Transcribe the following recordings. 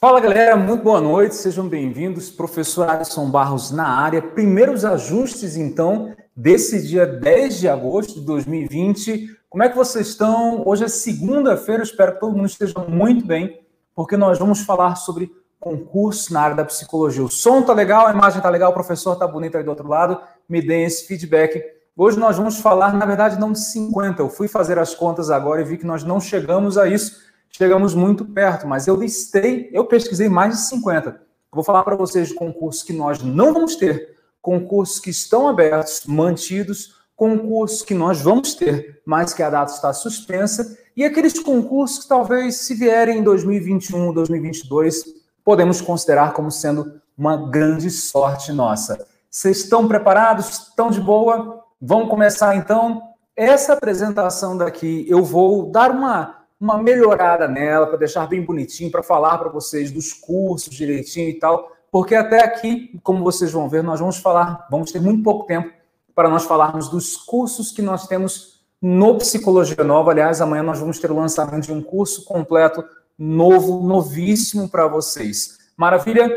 Fala galera, muito boa noite, sejam bem-vindos. Professor Alisson Barros na área. Primeiros ajustes, então, desse dia 10 de agosto de 2020. Como é que vocês estão? Hoje é segunda-feira, espero que todo mundo esteja muito bem, porque nós vamos falar sobre concurso na área da psicologia. O som tá legal, a imagem tá legal, o professor tá bonito aí do outro lado. Me deem esse feedback. Hoje nós vamos falar, na verdade, não de 50. Eu fui fazer as contas agora e vi que nós não chegamos a isso chegamos muito perto, mas eu listei, eu pesquisei mais de 50. Vou falar para vocês de concursos que nós não vamos ter, concursos que estão abertos, mantidos, concursos que nós vamos ter, mas que a data está suspensa, e aqueles concursos que talvez, se vierem em 2021, 2022, podemos considerar como sendo uma grande sorte nossa. Vocês estão preparados? Estão de boa? Vamos começar então. Essa apresentação daqui, eu vou dar uma uma melhorada nela, para deixar bem bonitinho, para falar para vocês dos cursos direitinho e tal, porque até aqui, como vocês vão ver, nós vamos falar, vamos ter muito pouco tempo para nós falarmos dos cursos que nós temos no Psicologia Nova. Aliás, amanhã nós vamos ter o lançamento de um curso completo, novo, novíssimo para vocês. Maravilha?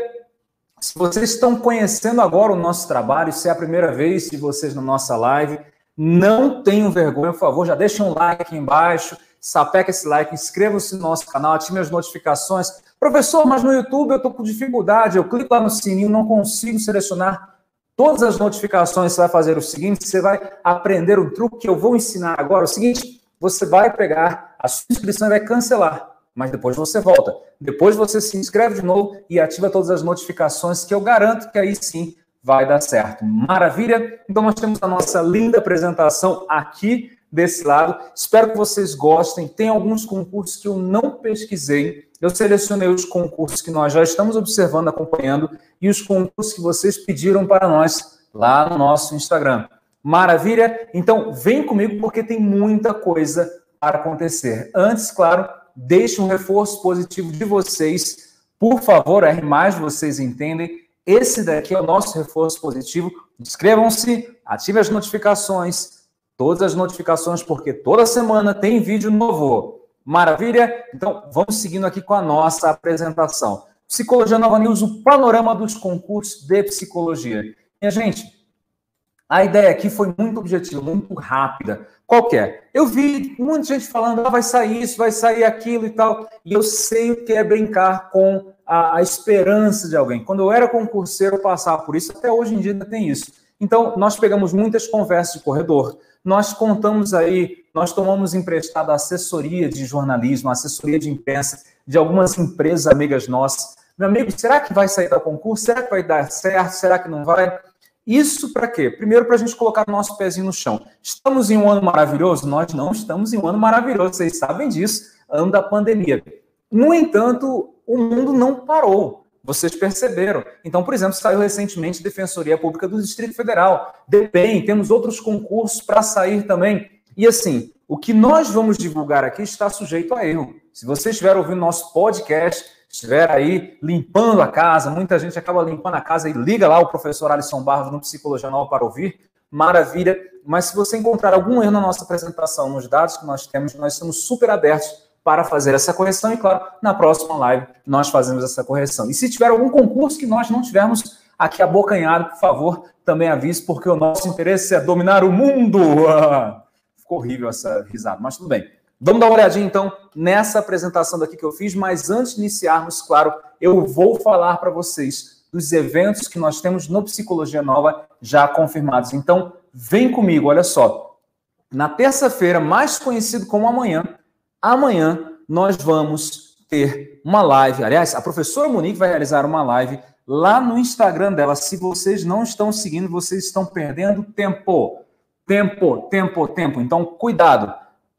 Se vocês estão conhecendo agora o nosso trabalho, se é a primeira vez de vocês na nossa live, não tenham vergonha, por favor, já deixem um like aqui embaixo, sapeca esse like, inscreva-se no nosso canal, ative as notificações. Professor, mas no YouTube eu estou com dificuldade, eu clico lá no sininho, não consigo selecionar todas as notificações. Você vai fazer o seguinte: você vai aprender um truque que eu vou ensinar agora. O seguinte, você vai pegar a sua inscrição e vai cancelar, mas depois você volta. Depois você se inscreve de novo e ativa todas as notificações, que eu garanto que aí sim vai dar certo. Maravilha? Então nós temos a nossa linda apresentação aqui desse lado. Espero que vocês gostem. Tem alguns concursos que eu não pesquisei. Eu selecionei os concursos que nós já estamos observando, acompanhando, e os concursos que vocês pediram para nós lá no nosso Instagram. Maravilha? Então, vem comigo porque tem muita coisa para acontecer. Antes, claro, deixe um reforço positivo de vocês. Por favor, R vocês entendem. Esse daqui é o nosso reforço positivo. Inscrevam-se, ative as notificações, todas as notificações, porque toda semana tem vídeo novo. Maravilha? Então, vamos seguindo aqui com a nossa apresentação. Psicologia Nova News, o panorama dos concursos de psicologia. Minha gente, a ideia aqui foi muito objetiva, muito rápida. Qualquer. É? Eu vi muita gente falando, ah, vai sair isso, vai sair aquilo e tal. E eu sei o que é brincar com a, a esperança de alguém. Quando eu era concurseiro, eu passava por isso, até hoje em dia ainda tem isso. Então, nós pegamos muitas conversas de corredor, nós contamos aí, nós tomamos emprestado a assessoria de jornalismo, assessoria de imprensa de algumas empresas amigas nossas. Meu amigo, será que vai sair da concurso? Será que vai dar certo? Será que não vai? Isso para quê? Primeiro, para a gente colocar nosso pezinho no chão. Estamos em um ano maravilhoso? Nós não estamos em um ano maravilhoso, vocês sabem disso, ano da pandemia. No entanto, o mundo não parou. Vocês perceberam. Então, por exemplo, saiu recentemente Defensoria Pública do Distrito Federal. DEPEN, temos outros concursos para sair também. E assim, o que nós vamos divulgar aqui está sujeito a erro. Se você estiver ouvindo nosso podcast, estiver aí limpando a casa, muita gente acaba limpando a casa e liga lá o professor Alisson Barros no Psicologia Nova para ouvir, maravilha. Mas se você encontrar algum erro na nossa apresentação, nos dados que nós temos, nós estamos super abertos para fazer essa correção. E, claro, na próxima live nós fazemos essa correção. E se tiver algum concurso que nós não tivermos aqui abocanhado, por favor, também avise, porque o nosso interesse é dominar o mundo. Ficou horrível essa risada, mas tudo bem. Vamos dar uma olhadinha, então, nessa apresentação daqui que eu fiz, mas antes de iniciarmos, claro, eu vou falar para vocês dos eventos que nós temos no Psicologia Nova já confirmados. Então, vem comigo, olha só. Na terça-feira, mais conhecido como amanhã, Amanhã nós vamos ter uma live. Aliás, a professora Monique vai realizar uma live lá no Instagram dela. Se vocês não estão seguindo, vocês estão perdendo tempo. Tempo, tempo, tempo. Então, cuidado.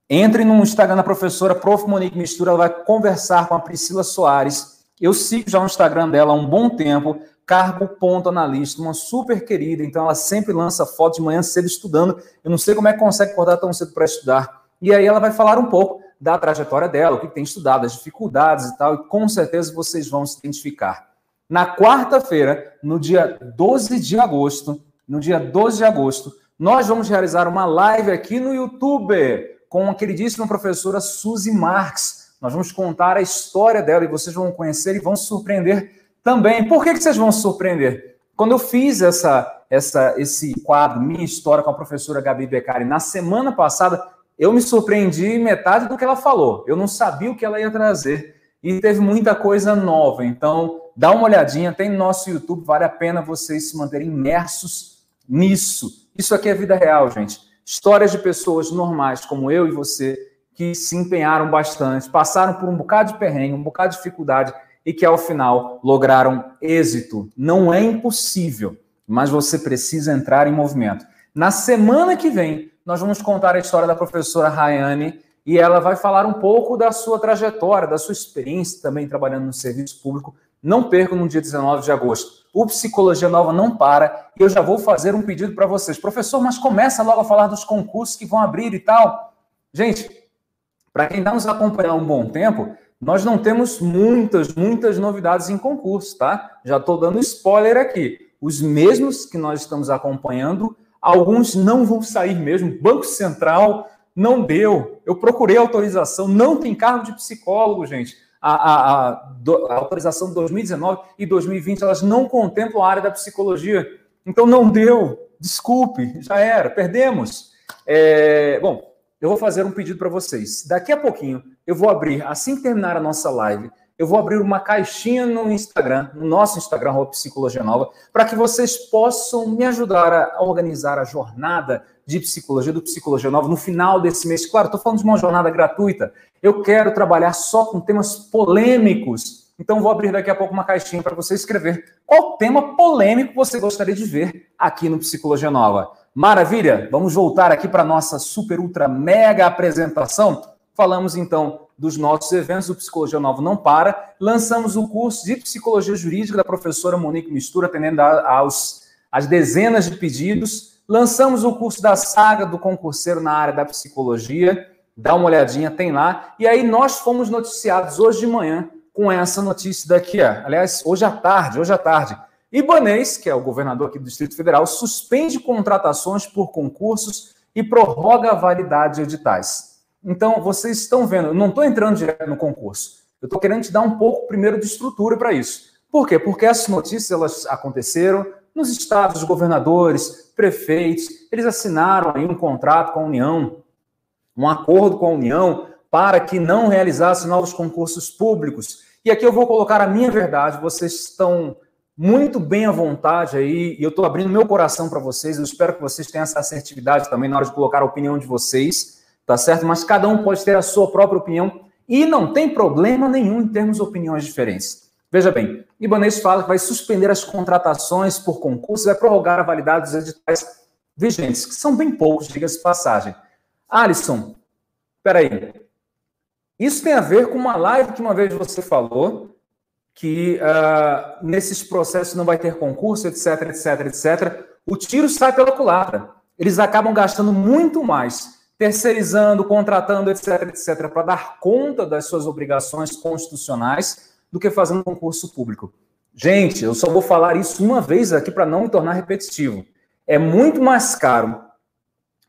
Entre no Instagram da professora Prof. Monique Mistura, ela vai conversar com a Priscila Soares. Eu sigo já o Instagram dela há um bom tempo, cargo ponto analista, uma super querida, então ela sempre lança fotos de manhã cedo estudando. Eu não sei como é que consegue acordar tão cedo para estudar. E aí ela vai falar um pouco da trajetória dela, o que tem estudado, as dificuldades e tal, e com certeza vocês vão se identificar. Na quarta-feira, no dia 12 de agosto, no dia 12 de agosto, nós vamos realizar uma live aqui no YouTube com a queridíssima professora Suzy Marx. Nós vamos contar a história dela e vocês vão conhecer e vão se surpreender também. Por que, que vocês vão se surpreender? Quando eu fiz essa, essa, esse quadro, Minha História, com a professora Gabi Beccari, na semana passada, eu me surpreendi metade do que ela falou. Eu não sabia o que ela ia trazer. E teve muita coisa nova. Então, dá uma olhadinha, tem no nosso YouTube, vale a pena vocês se manterem imersos nisso. Isso aqui é vida real, gente. Histórias de pessoas normais, como eu e você, que se empenharam bastante, passaram por um bocado de perrengue, um bocado de dificuldade e que ao final lograram êxito. Não é impossível, mas você precisa entrar em movimento. Na semana que vem, nós vamos contar a história da professora Rayane e ela vai falar um pouco da sua trajetória, da sua experiência também trabalhando no serviço público. Não percam no dia 19 de agosto. O Psicologia Nova não para e eu já vou fazer um pedido para vocês. Professor, mas começa logo a falar dos concursos que vão abrir e tal. Gente, para quem está nos acompanhando há um bom tempo, nós não temos muitas, muitas novidades em concurso, tá? Já estou dando spoiler aqui. Os mesmos que nós estamos acompanhando, alguns não vão sair mesmo. Banco Central não deu. Eu procurei autorização, não tem cargo de psicólogo, gente. A, a, a, a autorização de 2019 e 2020, elas não contemplam a área da psicologia. Então não deu. Desculpe, já era, perdemos. É, bom, eu vou fazer um pedido para vocês. Daqui a pouquinho, eu vou abrir, assim que terminar a nossa live, eu vou abrir uma caixinha no Instagram, no nosso Instagram, Psicologia Nova, para que vocês possam me ajudar a organizar a jornada de psicologia, do Psicologia Nova, no final desse mês. Claro, estou falando de uma jornada gratuita. Eu quero trabalhar só com temas polêmicos. Então, vou abrir daqui a pouco uma caixinha para você escrever qual tema polêmico você gostaria de ver aqui no Psicologia Nova. Maravilha? Vamos voltar aqui para a nossa super, ultra, mega apresentação. Falamos então dos nossos eventos, o Psicologia Nova não para. Lançamos o curso de Psicologia Jurídica da professora Monique Mistura, atendendo aos, às dezenas de pedidos. Lançamos o curso da saga do concurseiro na área da psicologia. Dá uma olhadinha, tem lá. E aí nós fomos noticiados hoje de manhã com essa notícia daqui. Ó. Aliás, hoje à tarde, hoje à tarde. Ibanês, que é o governador aqui do Distrito Federal, suspende contratações por concursos e prorroga a validade de editais. Então, vocês estão vendo, eu não estou entrando direto no concurso. Eu estou querendo te dar um pouco primeiro de estrutura para isso. Por quê? Porque essas notícias elas aconteceram nos estados, os governadores, prefeitos, eles assinaram aí um contrato com a União, um acordo com a União para que não realizasse novos concursos públicos. E aqui eu vou colocar a minha verdade, vocês estão muito bem à vontade aí, e eu estou abrindo meu coração para vocês. Eu espero que vocês tenham essa assertividade também na hora de colocar a opinião de vocês, tá certo? Mas cada um pode ter a sua própria opinião e não tem problema nenhum em termos de opiniões diferentes. Veja bem, Ibanez fala que vai suspender as contratações por concurso, vai prorrogar a validade dos editais vigentes, que são bem poucos, diga-se passagem. Alisson, peraí. Isso tem a ver com uma live que uma vez você falou, que uh, nesses processos não vai ter concurso, etc, etc, etc. O tiro sai pela culatra. Eles acabam gastando muito mais terceirizando, contratando, etc, etc, para dar conta das suas obrigações constitucionais do que fazendo concurso público. Gente, eu só vou falar isso uma vez aqui para não me tornar repetitivo. É muito mais caro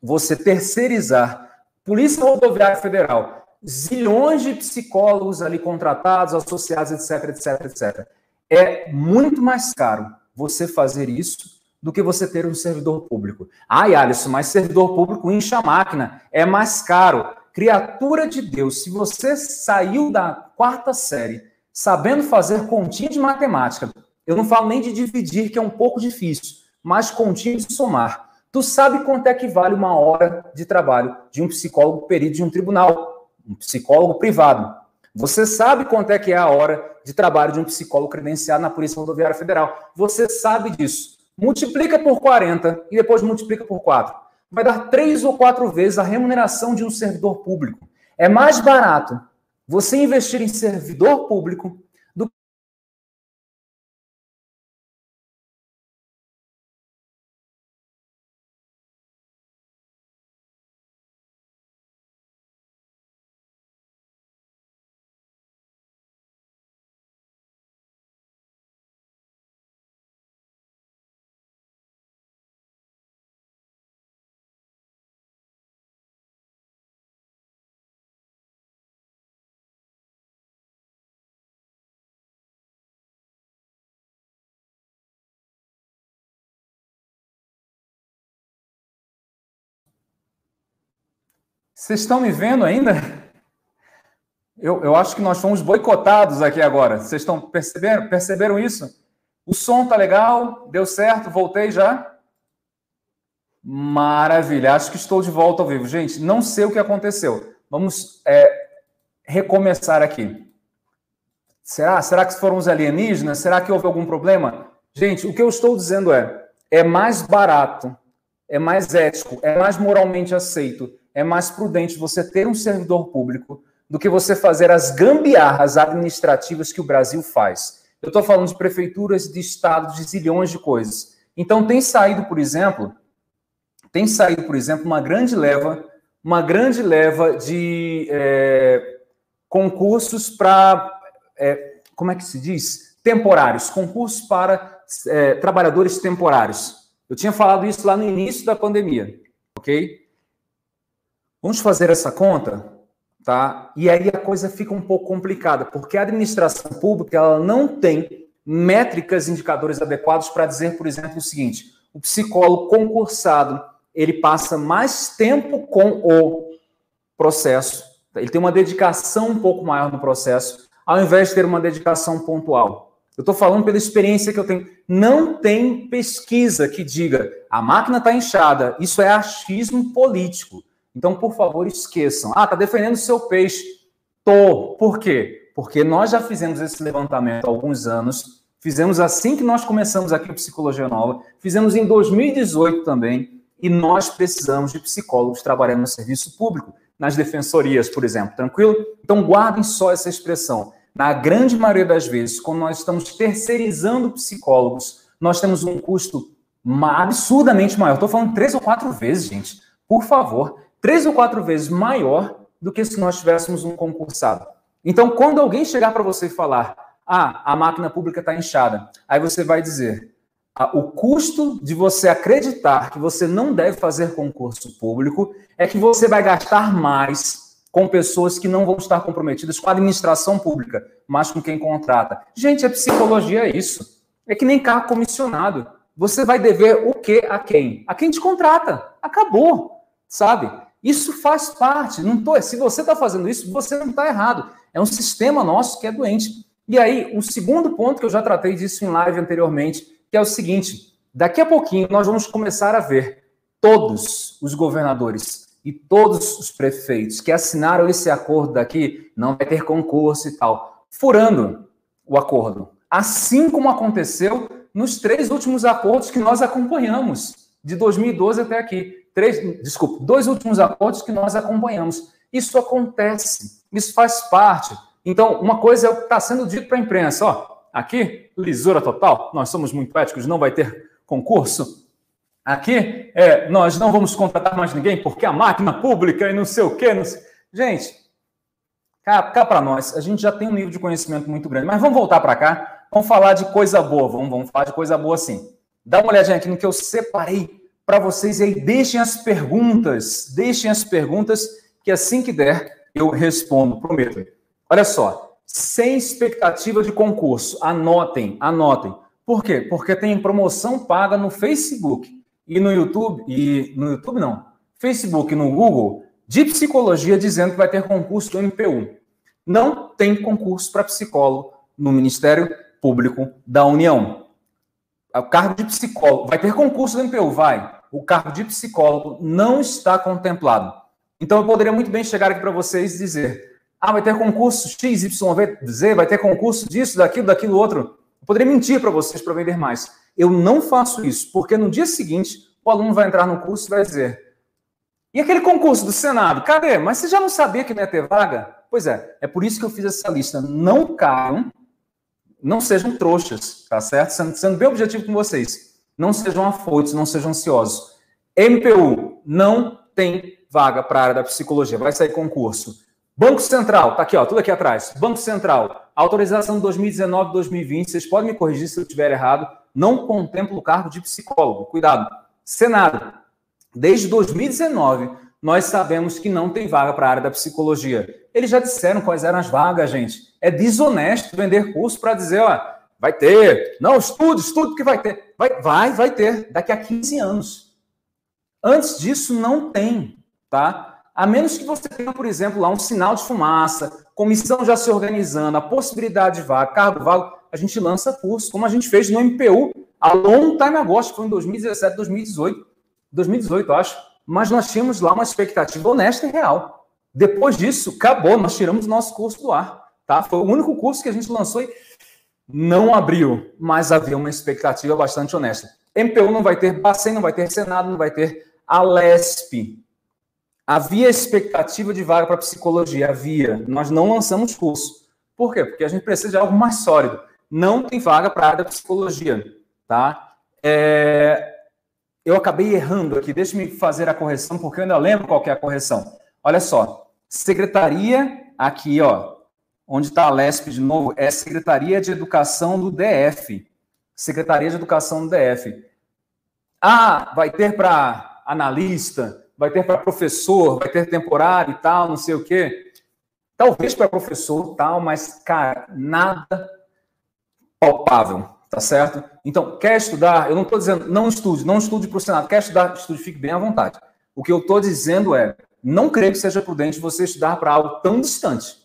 você terceirizar Polícia Rodoviária Federal, zilhões de psicólogos ali contratados, associados, etc, etc, etc. É muito mais caro você fazer isso do que você ter um servidor público. Ai, Alisson, mas servidor público incha a máquina, é mais caro. Criatura de Deus, se você saiu da quarta série sabendo fazer continha de matemática, eu não falo nem de dividir, que é um pouco difícil, mas continha de somar. Tu sabe quanto é que vale uma hora de trabalho de um psicólogo perito de um tribunal? um psicólogo privado. Você sabe quanto é que é a hora de trabalho de um psicólogo credenciado na Polícia Rodoviária Federal. Você sabe disso. Multiplica por 40 e depois multiplica por 4. Vai dar três ou quatro vezes a remuneração de um servidor público. É mais barato você investir em servidor público Vocês estão me vendo ainda? Eu, eu acho que nós fomos boicotados aqui agora. Vocês estão percebendo? Perceberam isso? O som tá legal, deu certo, voltei já. Maravilha, acho que estou de volta ao vivo. Gente, não sei o que aconteceu. Vamos é, recomeçar aqui. Será? Será que foram os alienígenas? Será que houve algum problema? Gente, o que eu estou dizendo é: é mais barato, é mais ético, é mais moralmente aceito, é mais prudente você ter um servidor público do que você fazer as gambiarras administrativas que o Brasil faz. Eu estou falando de prefeituras, de estados, de zilhões de coisas. Então tem saído, por exemplo, tem saído, por exemplo, uma grande leva, uma grande leva de é, concursos para, é, como é que se diz? Temporários, concursos para é, trabalhadores temporários. Eu tinha falado isso lá no início da pandemia, ok? Vamos fazer essa conta? tá? E aí a coisa fica um pouco complicada, porque a administração pública ela não tem métricas, indicadores adequados para dizer, por exemplo, o seguinte: o psicólogo concursado ele passa mais tempo com o processo, ele tem uma dedicação um pouco maior no processo, ao invés de ter uma dedicação pontual. Eu estou falando pela experiência que eu tenho. Não tem pesquisa que diga a máquina está inchada. Isso é achismo político. Então, por favor, esqueçam. Ah, tá defendendo o seu peixe. Tô. Por quê? Porque nós já fizemos esse levantamento há alguns anos. Fizemos assim que nós começamos aqui o Psicologia Nova. Fizemos em 2018 também. E nós precisamos de psicólogos trabalhando no serviço público, nas defensorias, por exemplo. Tranquilo? Então, guardem só essa expressão. Na grande maioria das vezes, quando nós estamos terceirizando psicólogos, nós temos um custo absurdamente maior. Estou falando três ou quatro vezes, gente. Por favor, três ou quatro vezes maior do que se nós tivéssemos um concursado. Então, quando alguém chegar para você e falar, ah, a máquina pública está inchada, aí você vai dizer, ah, o custo de você acreditar que você não deve fazer concurso público é que você vai gastar mais com pessoas que não vão estar comprometidas com a administração pública, mas com quem contrata. Gente, a psicologia é isso. É que nem carro comissionado. Você vai dever o que a quem? A quem te contrata. Acabou, sabe? Isso faz parte. Não tô, se você está fazendo isso, você não está errado. É um sistema nosso que é doente. E aí, o segundo ponto que eu já tratei disso em live anteriormente, que é o seguinte: daqui a pouquinho nós vamos começar a ver todos os governadores e todos os prefeitos que assinaram esse acordo daqui, não vai ter concurso e tal, furando o acordo. Assim como aconteceu nos três últimos acordos que nós acompanhamos, de 2012 até aqui três, desculpa, dois últimos acordos que nós acompanhamos. Isso acontece, isso faz parte. Então, uma coisa é o que está sendo dito para a imprensa, ó, aqui, lisura total, nós somos muito éticos, não vai ter concurso. Aqui, é, nós não vamos contratar mais ninguém porque a máquina pública e não sei o quê. Não sei... Gente, cá, cá para nós, a gente já tem um nível de conhecimento muito grande, mas vamos voltar para cá, vamos falar de coisa boa, vamos, vamos falar de coisa boa sim. Dá uma olhadinha aqui no que eu separei para vocês aí deixem as perguntas, deixem as perguntas que assim que der eu respondo, prometo. Olha só, sem expectativa de concurso, anotem, anotem. Por quê? Porque tem promoção paga no Facebook e no YouTube, e no YouTube não, Facebook e no Google, de psicologia dizendo que vai ter concurso do MPU. Não tem concurso para psicólogo no Ministério Público da União. O cargo de psicólogo. Vai ter concurso do MPU? Vai o cargo de psicólogo não está contemplado. Então eu poderia muito bem chegar aqui para vocês e dizer: ah, vai ter concurso X, Y, Z, vai ter concurso disso, daquilo, daquilo outro. Eu poderia mentir para vocês para vender mais. Eu não faço isso, porque no dia seguinte o aluno vai entrar no curso e vai dizer: e aquele concurso do Senado, cadê? Mas você já não sabia que não ia ter vaga? Pois é, é por isso que eu fiz essa lista. Não caiam, não sejam trouxas, tá certo? Sendo, sendo bem objetivo com vocês. Não sejam afoitos, não sejam ansiosos. MPU não tem vaga para a área da psicologia, vai sair concurso. Banco Central, tá aqui, ó, tudo aqui atrás. Banco Central, autorização 2019-2020, vocês podem me corrigir se eu estiver errado, não contempla o cargo de psicólogo. Cuidado. Senado, desde 2019, nós sabemos que não tem vaga para a área da psicologia. Eles já disseram quais eram as vagas, gente. É desonesto vender curso para dizer, ó, Vai ter. Não, estude, estude que vai ter. Vai, vai, vai ter. Daqui a 15 anos. Antes disso, não tem, tá? A menos que você tenha, por exemplo, lá um sinal de fumaça, comissão já se organizando, a possibilidade de vaga, cargo vago, a gente lança curso, como a gente fez no MPU a long time ago, acho que foi em 2017, 2018, 2018, acho. Mas nós tínhamos lá uma expectativa honesta e real. Depois disso, acabou, nós tiramos o nosso curso do ar. Tá? Foi o único curso que a gente lançou e não abriu, mas havia uma expectativa bastante honesta. MPU não vai ter, Bacen não vai ter, Senado não vai ter, a LESP. Havia expectativa de vaga para psicologia, havia. Nós não lançamos curso. Por quê? Porque a gente precisa de algo mais sólido. Não tem vaga para a área da psicologia, tá? É... Eu acabei errando aqui, deixe-me fazer a correção, porque eu ainda lembro qual é a correção. Olha só, secretaria, aqui, ó, onde está a LESP de novo, é Secretaria de Educação do DF. Secretaria de Educação do DF. Ah, vai ter para analista, vai ter para professor, vai ter temporário e tal, não sei o quê. Talvez para professor, tal, mas, cara, nada palpável, tá certo? Então, quer estudar? Eu não estou dizendo, não estude, não estude para o Senado. Quer estudar? Estude, fique bem à vontade. O que eu estou dizendo é, não creio que seja prudente você estudar para algo tão distante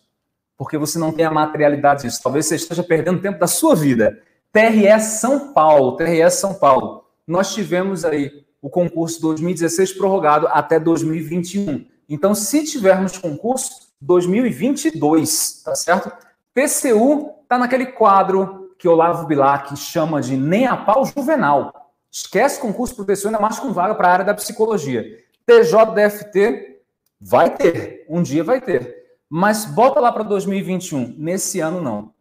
porque você não tem a materialidade disso. Talvez você esteja perdendo tempo da sua vida. TRE São Paulo, TRE São Paulo. Nós tivemos aí o concurso 2016 prorrogado até 2021. Então, se tivermos concurso 2022, tá certo? PCU está naquele quadro que Olavo Bilac chama de nem a pau juvenal. Esquece concurso para o ainda mais com vaga para a área da psicologia. TJDFT vai ter, um dia vai ter. Mas bota lá para 2021. Nesse ano, não.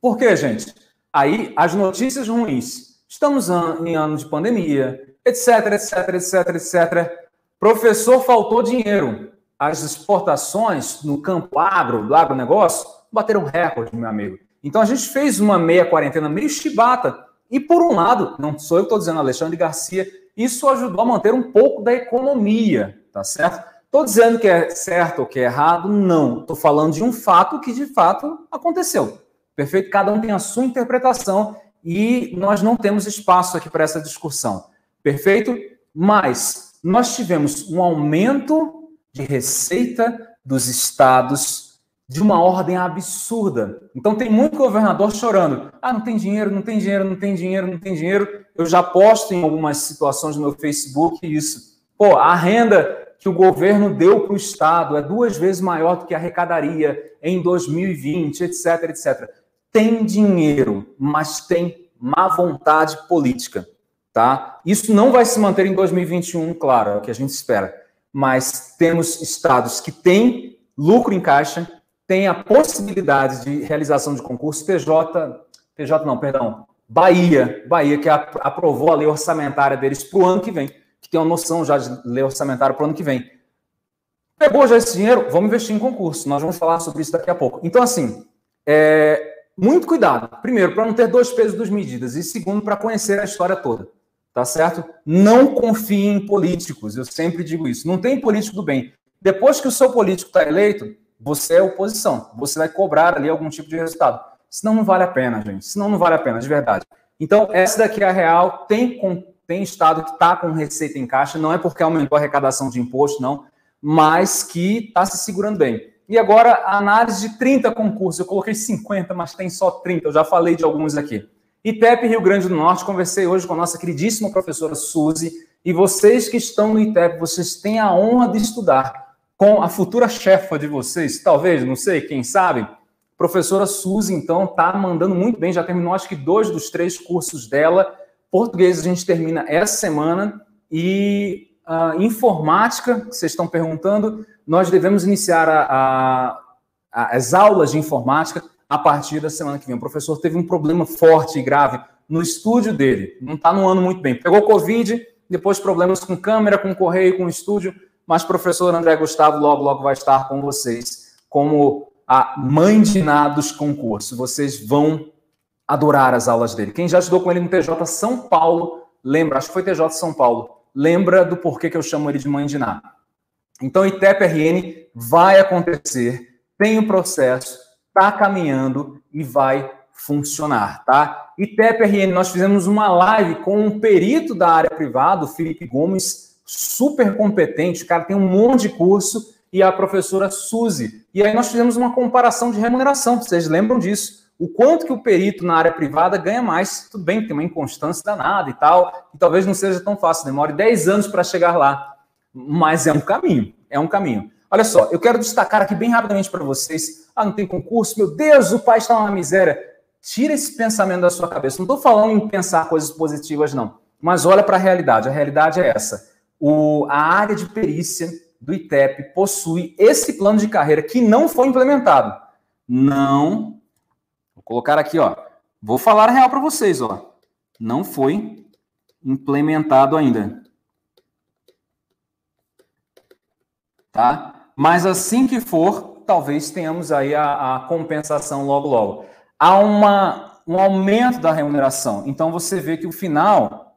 Por quê, gente? Aí, as notícias ruins. Estamos em ano de pandemia, etc, etc, etc, etc. Professor, faltou dinheiro. As exportações no campo agro, do agronegócio, bateram recorde, meu amigo. Então, a gente fez uma meia quarentena meio chibata. E, por um lado, não sou eu que estou dizendo, Alexandre Garcia, isso ajudou a manter um pouco da economia, tá certo? Estou dizendo que é certo ou que é errado? Não. Estou falando de um fato que de fato aconteceu. Perfeito? Cada um tem a sua interpretação e nós não temos espaço aqui para essa discussão. Perfeito? Mas nós tivemos um aumento de receita dos estados de uma ordem absurda. Então tem muito governador chorando. Ah, não tem dinheiro, não tem dinheiro, não tem dinheiro, não tem dinheiro. Eu já posto em algumas situações no meu Facebook isso. Pô, a renda que o governo deu para o Estado é duas vezes maior do que arrecadaria em 2020, etc, etc. Tem dinheiro, mas tem má vontade política, tá? Isso não vai se manter em 2021, claro, é o que a gente espera. Mas temos estados que têm lucro em caixa, têm a possibilidade de realização de concurso. TJ, TJ não, perdão, Bahia, Bahia que aprovou a lei orçamentária deles para o ano que vem que tem uma noção já de lei orçamentária para o ano que vem. Pegou já esse dinheiro? Vamos investir em concurso. Nós vamos falar sobre isso daqui a pouco. Então, assim, é, muito cuidado. Primeiro, para não ter dois pesos, duas medidas. E segundo, para conhecer a história toda. Tá certo? Não confie em políticos. Eu sempre digo isso. Não tem político do bem. Depois que o seu político está eleito, você é oposição. Você vai cobrar ali algum tipo de resultado. Senão não vale a pena, gente. Senão não vale a pena, de verdade. Então, essa daqui é a real. Tem tem estado que está com receita em caixa, não é porque aumentou a arrecadação de imposto, não, mas que está se segurando bem. E agora, a análise de 30 concursos. Eu coloquei 50, mas tem só 30. Eu já falei de alguns aqui. ITEP Rio Grande do Norte, conversei hoje com a nossa queridíssima professora Suzy. E vocês que estão no ITEP, vocês têm a honra de estudar com a futura chefa de vocês, talvez, não sei, quem sabe. Professora Suzy, então, está mandando muito bem. Já terminou, acho que, dois dos três cursos dela Português a gente termina essa semana e a informática, que vocês estão perguntando, nós devemos iniciar a, a, as aulas de informática a partir da semana que vem. O professor teve um problema forte e grave no estúdio dele, não está no ano muito bem. Pegou Covid, depois problemas com câmera, com correio, com estúdio, mas o professor André Gustavo logo, logo vai estar com vocês como a mãe de nada dos concursos. Vocês vão adorar as aulas dele. Quem já estudou com ele no TJ São Paulo, lembra, acho que foi TJ São Paulo, lembra do porquê que eu chamo ele de mãe de Ná. Então, ITEP-RN vai acontecer, tem o um processo, está caminhando e vai funcionar, tá? ITEP-RN, nós fizemos uma live com um perito da área privada, o Felipe Gomes, super competente, o cara tem um monte de curso, e a professora Suzy. E aí nós fizemos uma comparação de remuneração, vocês lembram disso? O quanto que o perito na área privada ganha mais. Tudo bem, tem uma inconstância danada e tal, e talvez não seja tão fácil, demore 10 anos para chegar lá. Mas é um caminho, é um caminho. Olha só, eu quero destacar aqui bem rapidamente para vocês. Ah, não tem concurso? Meu Deus, o pai está na miséria. Tira esse pensamento da sua cabeça. Não estou falando em pensar coisas positivas, não. Mas olha para a realidade. A realidade é essa. O, a área de perícia do ITEP possui esse plano de carreira que não foi implementado. Não. Vou colocar aqui, ó. Vou falar a real para vocês, ó. Não foi implementado ainda. Tá? Mas assim que for, talvez tenhamos aí a, a compensação logo logo. Há uma, um aumento da remuneração. Então você vê que o final,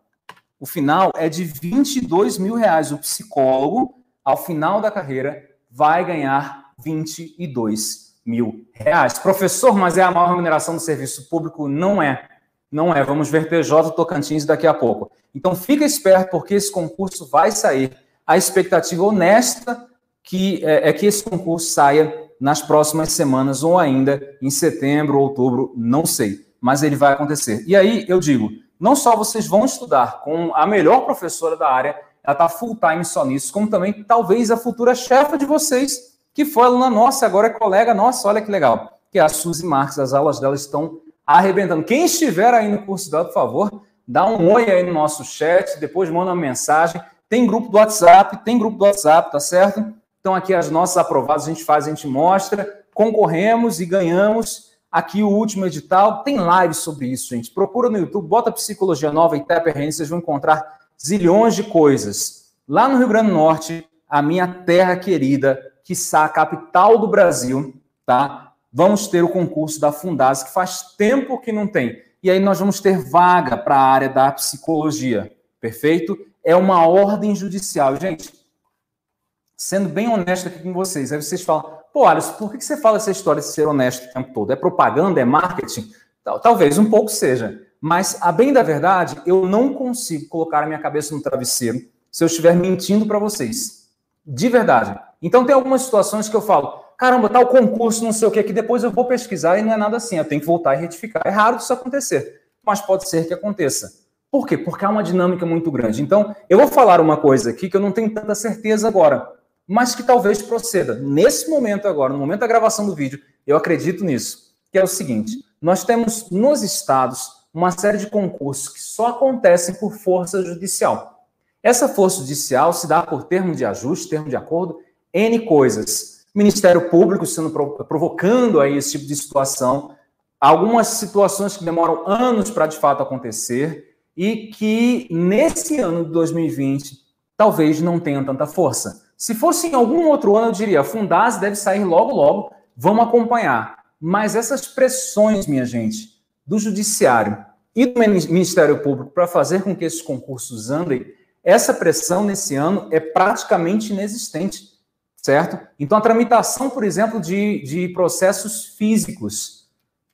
o final é de 22 mil reais. O psicólogo ao final da carreira, vai ganhar 22 mil reais. Professor, mas é a maior remuneração do serviço público? Não é. Não é. Vamos ver PJ Tocantins daqui a pouco. Então, fica esperto, porque esse concurso vai sair. A expectativa honesta que é, é que esse concurso saia nas próximas semanas ou ainda em setembro, outubro, não sei. Mas ele vai acontecer. E aí, eu digo, não só vocês vão estudar com a melhor professora da área, ela está full time só nisso, como também talvez a futura chefa de vocês, que foi aluna nossa, agora é colega nossa, olha que legal, que é a Suzy Marques, as aulas dela estão arrebentando. Quem estiver aí no curso dela, por favor, dá um oi aí no nosso chat, depois manda uma mensagem. Tem grupo do WhatsApp, tem grupo do WhatsApp, tá certo? Então aqui as nossas aprovadas a gente faz, a gente mostra, concorremos e ganhamos. Aqui o último edital, tem live sobre isso, gente. Procura no YouTube, bota Psicologia Nova e TEPRN, vocês vão encontrar zilhões de coisas. Lá no Rio Grande do Norte, a minha terra querida, que a capital do Brasil, tá? Vamos ter o concurso da Fundas, que faz tempo que não tem. E aí nós vamos ter vaga para a área da psicologia, perfeito? É uma ordem judicial. Gente, sendo bem honesto aqui com vocês, aí vocês falam, pô, Alisson, por que você fala essa história de ser honesto o tempo todo? É propaganda, é marketing? Talvez um pouco seja. Mas, a bem da verdade, eu não consigo colocar a minha cabeça no travesseiro se eu estiver mentindo para vocês. De verdade. Então, tem algumas situações que eu falo, caramba, tal concurso, não sei o que, que depois eu vou pesquisar e não é nada assim. Eu tenho que voltar e retificar. É raro isso acontecer, mas pode ser que aconteça. Por quê? Porque há uma dinâmica muito grande. Então, eu vou falar uma coisa aqui que eu não tenho tanta certeza agora, mas que talvez proceda. Nesse momento agora, no momento da gravação do vídeo, eu acredito nisso, que é o seguinte: nós temos nos estados uma série de concursos que só acontecem por força judicial. Essa força judicial se dá por termo de ajuste, termo de acordo, N coisas. Ministério Público sendo provocando aí esse tipo de situação, algumas situações que demoram anos para de fato acontecer e que nesse ano de 2020 talvez não tenham tanta força. Se fosse em algum outro ano, eu diria, Fundaz deve sair logo logo, vamos acompanhar. Mas essas pressões, minha gente, do Judiciário e do Ministério Público para fazer com que esses concursos andem, essa pressão nesse ano é praticamente inexistente, certo? Então, a tramitação, por exemplo, de, de processos físicos,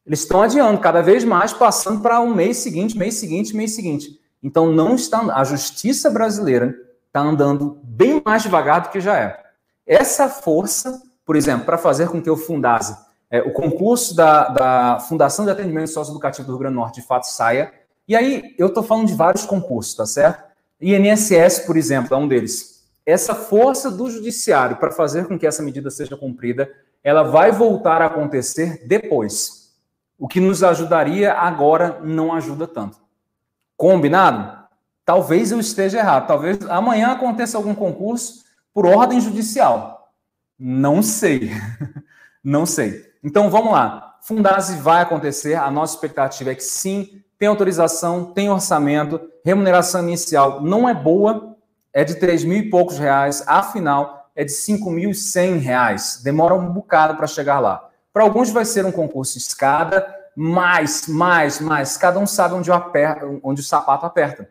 eles estão adiando cada vez mais, passando para um mês seguinte, mês seguinte, mês seguinte. Então, não está a justiça brasileira está andando bem mais devagar do que já é. Essa força, por exemplo, para fazer com que o Fundase é, o concurso da, da Fundação de Atendimento Socioeducativo do Rio Grande do Norte de fato saia. E aí, eu estou falando de vários concursos, tá certo? INSS, por exemplo, é um deles. Essa força do judiciário para fazer com que essa medida seja cumprida, ela vai voltar a acontecer depois. O que nos ajudaria agora não ajuda tanto. Combinado? Talvez eu esteja errado. Talvez amanhã aconteça algum concurso por ordem judicial. Não sei. não sei. Então vamos lá. Fundase vai acontecer. A nossa expectativa é que sim, tem autorização, tem orçamento, remuneração inicial não é boa, é de 3 mil e poucos reais, afinal é de 5.100 reais. Demora um bocado para chegar lá. Para alguns vai ser um concurso escada, mais, mais, mais. Cada um sabe onde, onde o sapato aperta.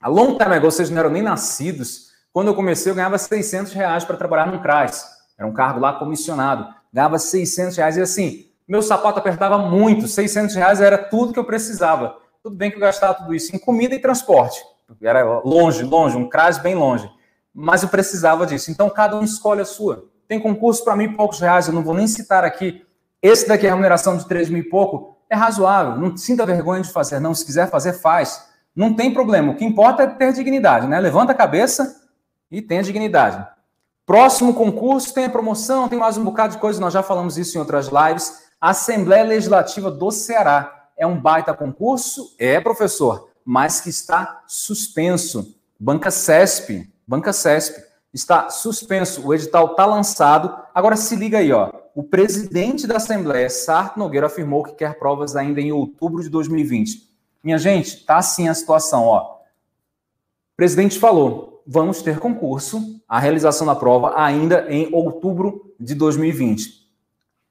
A long time ago, vocês não eram nem nascidos. Quando eu comecei, eu ganhava 600 reais para trabalhar num CRAS. Era um cargo lá comissionado ganhava 600 reais. E assim, meu sapato apertava muito, 600 reais era tudo que eu precisava. Tudo bem que eu gastava tudo isso em comida e transporte. Era longe, longe, um crase bem longe. Mas eu precisava disso. Então, cada um escolhe a sua. tem concurso para mil e poucos reais, eu não vou nem citar aqui. Esse daqui, a remuneração de três mil e pouco, é razoável. Não sinta vergonha de fazer, não. Se quiser fazer, faz. Não tem problema. O que importa é ter dignidade, né? Levanta a cabeça e tenha dignidade. Próximo concurso tem a promoção, tem mais um bocado de coisa, nós já falamos isso em outras lives. Assembleia Legislativa do Ceará. É um baita concurso? É, professor, mas que está suspenso. Banca CESP, Banca CESP, está suspenso. O edital está lançado. Agora se liga aí, ó. O presidente da Assembleia, Sarto Nogueira, afirmou que quer provas ainda em outubro de 2020. Minha gente, tá assim a situação, ó. O presidente falou: vamos ter concurso, a realização da prova ainda em outubro de 2020.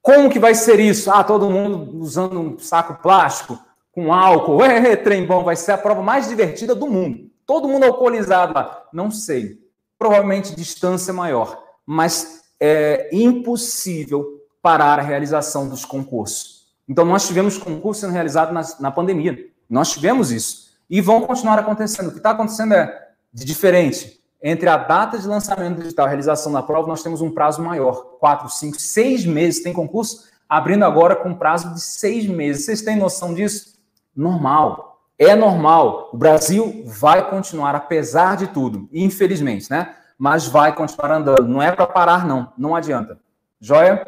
Como que vai ser isso? Ah, todo mundo usando um saco plástico com álcool. É, trem bom, vai ser a prova mais divertida do mundo. Todo mundo alcoolizado lá. Não sei. Provavelmente distância maior. Mas é impossível parar a realização dos concursos. Então, nós tivemos concurso sendo realizado na, na pandemia. Nós tivemos isso. E vão continuar acontecendo. O que está acontecendo é de diferente. Entre a data de lançamento digital e a realização da prova, nós temos um prazo maior. Quatro, cinco, seis meses. Tem concurso abrindo agora com prazo de seis meses. Vocês têm noção disso? Normal. É normal. O Brasil vai continuar, apesar de tudo. Infelizmente, né? Mas vai continuar andando. Não é para parar, não. Não adianta. Joia?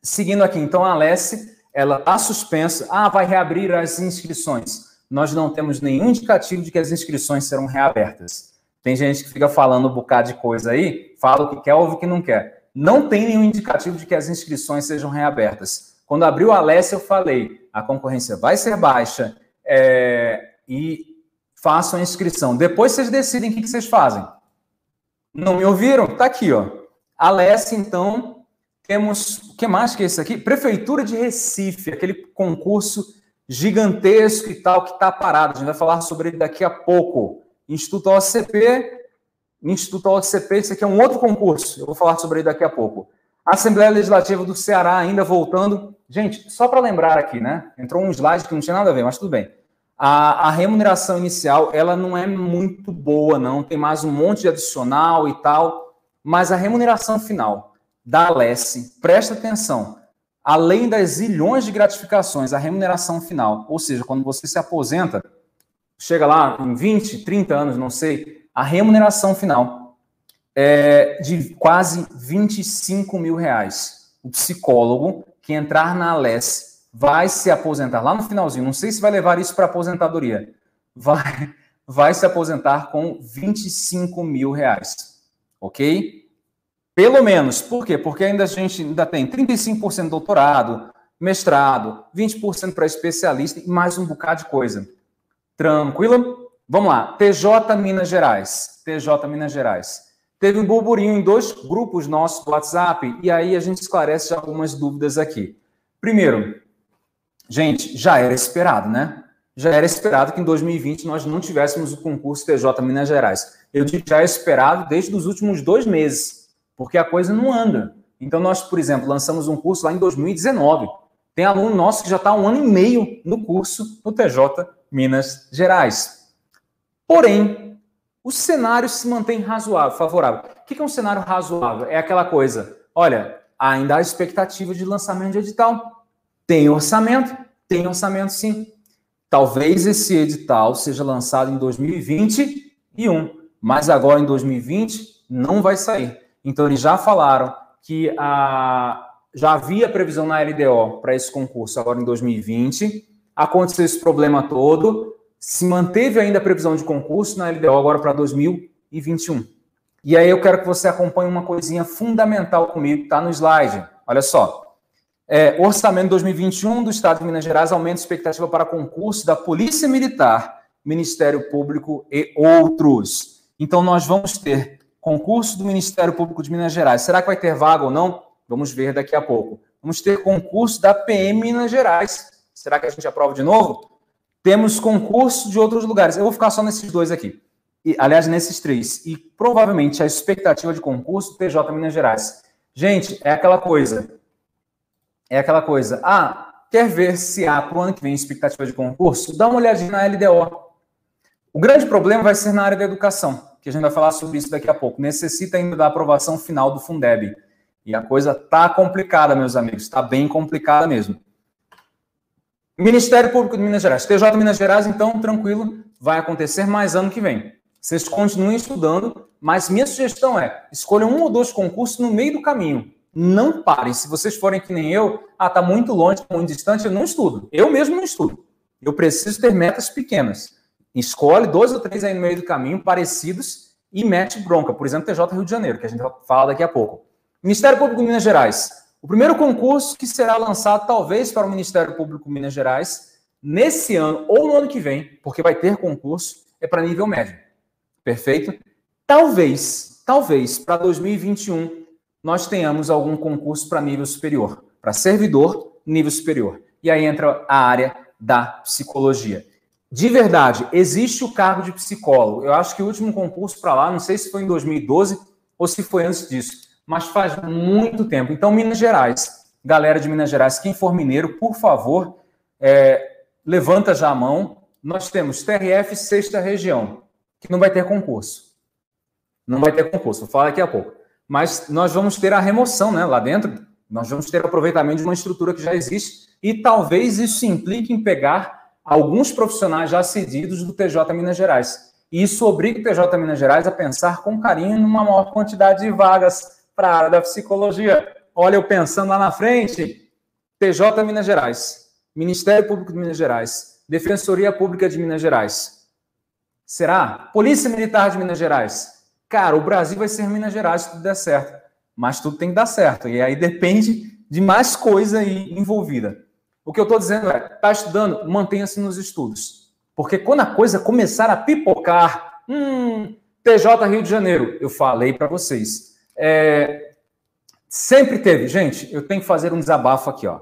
Seguindo aqui, então, a Alessi ela está suspensa. Ah, vai reabrir as inscrições. Nós não temos nenhum indicativo de que as inscrições serão reabertas. Tem gente que fica falando um bocado de coisa aí, fala o que quer, ouve o que não quer. Não tem nenhum indicativo de que as inscrições sejam reabertas. Quando abriu a Alessia, eu falei, a concorrência vai ser baixa é, e façam a inscrição. Depois vocês decidem o que, vocês fazem. Não me ouviram? Tá aqui, ó. Alessia, então, temos, o que mais que é esse aqui? Prefeitura de Recife, aquele concurso gigantesco e tal que está parado. A gente vai falar sobre ele daqui a pouco. Instituto OCP, Instituto OCP, esse aqui é um outro concurso. Eu vou falar sobre ele daqui a pouco. Assembleia Legislativa do Ceará, ainda voltando. Gente, só para lembrar aqui, né? Entrou um slide que não tinha nada a ver, mas tudo bem. A, a, remuneração inicial, ela não é muito boa, não. Tem mais um monte de adicional e tal. Mas a remuneração final, da Alesse, presta atenção, além das zilhões de gratificações, a remuneração final, ou seja, quando você se aposenta, chega lá em 20, 30 anos, não sei, a remuneração final é de quase 25 mil reais. O psicólogo que entrar na Alesse vai se aposentar lá no finalzinho, não sei se vai levar isso para aposentadoria, vai, vai se aposentar com 25 mil reais, ok? Pelo menos. Por quê? Porque ainda a gente ainda tem 35% doutorado, mestrado, 20% para especialista e mais um bocado de coisa. Tranquilo? Vamos lá. TJ Minas Gerais. TJ Minas Gerais. Teve um burburinho em dois grupos nossos do WhatsApp e aí a gente esclarece algumas dúvidas aqui. Primeiro, gente, já era esperado, né? Já era esperado que em 2020 nós não tivéssemos o concurso TJ Minas Gerais. Eu digo já esperado desde os últimos dois meses porque a coisa não anda. Então, nós, por exemplo, lançamos um curso lá em 2019. Tem aluno nosso que já está um ano e meio no curso no TJ Minas Gerais. Porém, o cenário se mantém razoável, favorável. O que é um cenário razoável? É aquela coisa, olha, ainda há expectativa de lançamento de edital. Tem orçamento? Tem orçamento sim. Talvez esse edital seja lançado em 2021, mas agora em 2020 não vai sair. Então, eles já falaram que a, já havia previsão na LDO para esse concurso agora em 2020. Aconteceu esse problema todo, se manteve ainda a previsão de concurso na LDO agora para 2021. E aí eu quero que você acompanhe uma coisinha fundamental comigo, está no slide. Olha só. É, orçamento 2021 do Estado de Minas Gerais aumenta a expectativa para concurso da Polícia Militar, Ministério Público e outros. Então, nós vamos ter Concurso do Ministério Público de Minas Gerais. Será que vai ter vaga ou não? Vamos ver daqui a pouco. Vamos ter concurso da PM Minas Gerais. Será que a gente aprova de novo? Temos concurso de outros lugares. Eu vou ficar só nesses dois aqui. E, aliás, nesses três. E provavelmente a expectativa de concurso do TJ Minas Gerais. Gente, é aquela coisa. É aquela coisa. Ah, quer ver se há para o ano que vem expectativa de concurso? Dá uma olhadinha na LDO. O grande problema vai ser na área da educação que a gente vai falar sobre isso daqui a pouco, necessita ainda da aprovação final do Fundeb. E a coisa tá complicada, meus amigos, está bem complicada mesmo. Ministério Público de Minas Gerais. TJ Minas Gerais, então, tranquilo, vai acontecer mais ano que vem. Vocês continuem estudando, mas minha sugestão é: escolham um ou dois concursos no meio do caminho. Não parem. Se vocês forem que nem eu, ah, tá muito longe, tá muito distante, eu não estudo. Eu mesmo não estudo. Eu preciso ter metas pequenas. Escolhe dois ou três aí no meio do caminho, parecidos, e mete bronca. Por exemplo, TJ Rio de Janeiro, que a gente vai falar daqui a pouco. Ministério Público de Minas Gerais. O primeiro concurso que será lançado, talvez, para o Ministério Público Minas Gerais, nesse ano ou no ano que vem, porque vai ter concurso, é para nível médio. Perfeito? Talvez, talvez, para 2021, nós tenhamos algum concurso para nível superior, para servidor, nível superior. E aí entra a área da psicologia. De verdade, existe o cargo de psicólogo. Eu acho que o último concurso para lá, não sei se foi em 2012 ou se foi antes disso, mas faz muito tempo. Então, Minas Gerais, galera de Minas Gerais, quem for mineiro, por favor, é, levanta já a mão. Nós temos TRF sexta região, que não vai ter concurso. Não vai ter concurso, vou falar daqui a pouco. Mas nós vamos ter a remoção né, lá dentro, nós vamos ter aproveitamento de uma estrutura que já existe e talvez isso implique em pegar alguns profissionais já cedidos do TJ Minas Gerais. E isso obriga o TJ Minas Gerais a pensar com carinho numa maior quantidade de vagas para a área da psicologia. Olha, eu pensando lá na frente, TJ Minas Gerais, Ministério Público de Minas Gerais, Defensoria Pública de Minas Gerais. Será? Polícia Militar de Minas gerais. Cara, o Brasil vai ser Minas Gerais se tudo der certo. Mas tudo tem que dar certo. E aí depende de mais coisa aí envolvida. O que eu estou dizendo é, está estudando, mantenha-se nos estudos. Porque quando a coisa começar a pipocar, hum, TJ Rio de Janeiro, eu falei para vocês. É, sempre teve, gente, eu tenho que fazer um desabafo aqui, ó.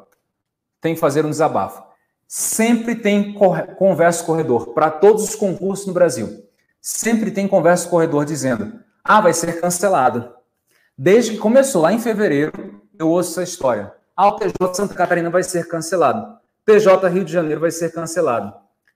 Tenho que fazer um desabafo. Sempre tem conversa corredor para todos os concursos no Brasil. Sempre tem conversa corredor dizendo: ah, vai ser cancelado. Desde que começou lá em fevereiro, eu ouço essa história. Ah, o TJ Santa Catarina vai ser cancelado. TJ Rio de Janeiro vai ser cancelado.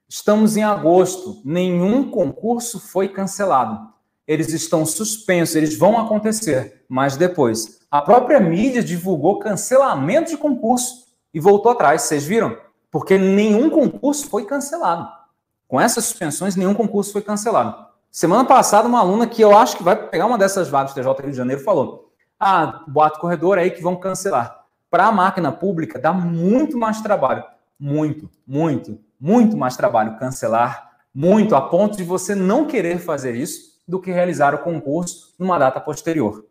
Estamos em agosto, nenhum concurso foi cancelado. Eles estão suspensos, eles vão acontecer, mas depois. A própria mídia divulgou cancelamento de concurso e voltou atrás, vocês viram? Porque nenhum concurso foi cancelado. Com essas suspensões, nenhum concurso foi cancelado. Semana passada, uma aluna que eu acho que vai pegar uma dessas vagas do TJ Rio de Janeiro falou: Ah, boato corredor aí que vão cancelar para a máquina pública dá muito mais trabalho. Muito, muito, muito mais trabalho cancelar, muito, a ponto de você não querer fazer isso do que realizar o concurso numa data posterior.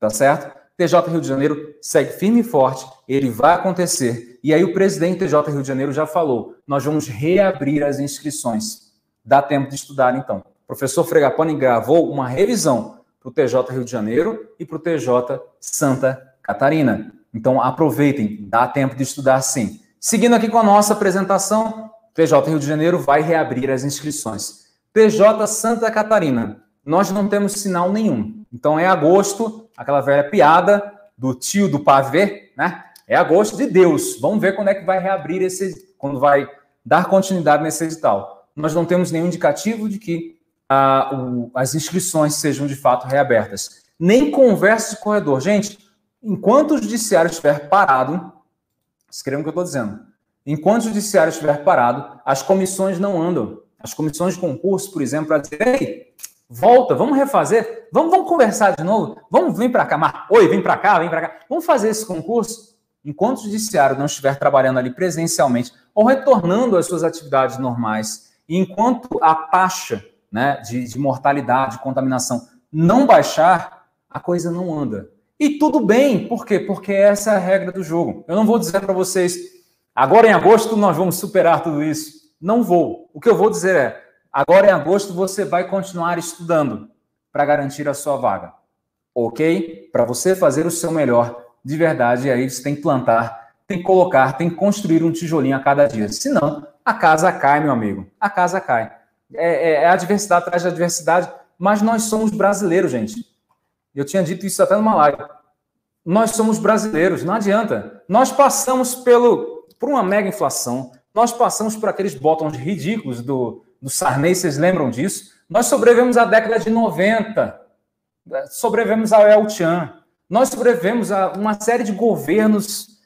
Tá certo? TJ Rio de Janeiro segue firme e forte, ele vai acontecer. E aí o presidente TJ Rio de Janeiro já falou: nós vamos reabrir as inscrições. Dá tempo de estudar, então. O professor Fregapone gravou uma revisão para o TJ Rio de Janeiro e para o TJ Santa Catarina. Então aproveitem, dá tempo de estudar sim. Seguindo aqui com a nossa apresentação, TJ Rio de Janeiro vai reabrir as inscrições. TJ Santa Catarina, nós não temos sinal nenhum. Então é agosto, aquela velha piada do tio do pavê, né? É agosto de Deus. Vamos ver quando é que vai reabrir esse, quando vai dar continuidade nesse edital. Nós não temos nenhum indicativo de que ah, o, as inscrições sejam de fato reabertas. Nem conversa de corredor. Gente, enquanto o judiciário estiver parado, escrevam o que eu estou dizendo. Enquanto o judiciário estiver parado, as comissões não andam. As comissões de concurso, por exemplo, para dizer, ei, volta, vamos refazer, vamos, vamos conversar de novo, vamos vir para cá, Mar... oi, vem para cá, vem para cá, vamos fazer esse concurso. Enquanto o judiciário não estiver trabalhando ali presencialmente ou retornando às suas atividades normais, e enquanto a taxa né, de, de mortalidade, de contaminação não baixar, a coisa não anda. E tudo bem, por quê? Porque essa é a regra do jogo. Eu não vou dizer para vocês, agora em agosto nós vamos superar tudo isso. Não vou. O que eu vou dizer é, agora em agosto você vai continuar estudando para garantir a sua vaga. Ok? Para você fazer o seu melhor de verdade, aí você tem que plantar, tem que colocar, tem que construir um tijolinho a cada dia. Senão, a casa cai, meu amigo. A casa cai. É, é, é adversidade atrás da adversidade, mas nós somos brasileiros, gente. Eu tinha dito isso até numa live. Nós somos brasileiros, não adianta. Nós passamos pelo, por uma mega inflação, nós passamos por aqueles botões ridículos do, do Sarney, vocês lembram disso? Nós sobrevivemos à década de 90, sobrevivemos ao El Chan, Nós sobrevivemos a uma série de governos,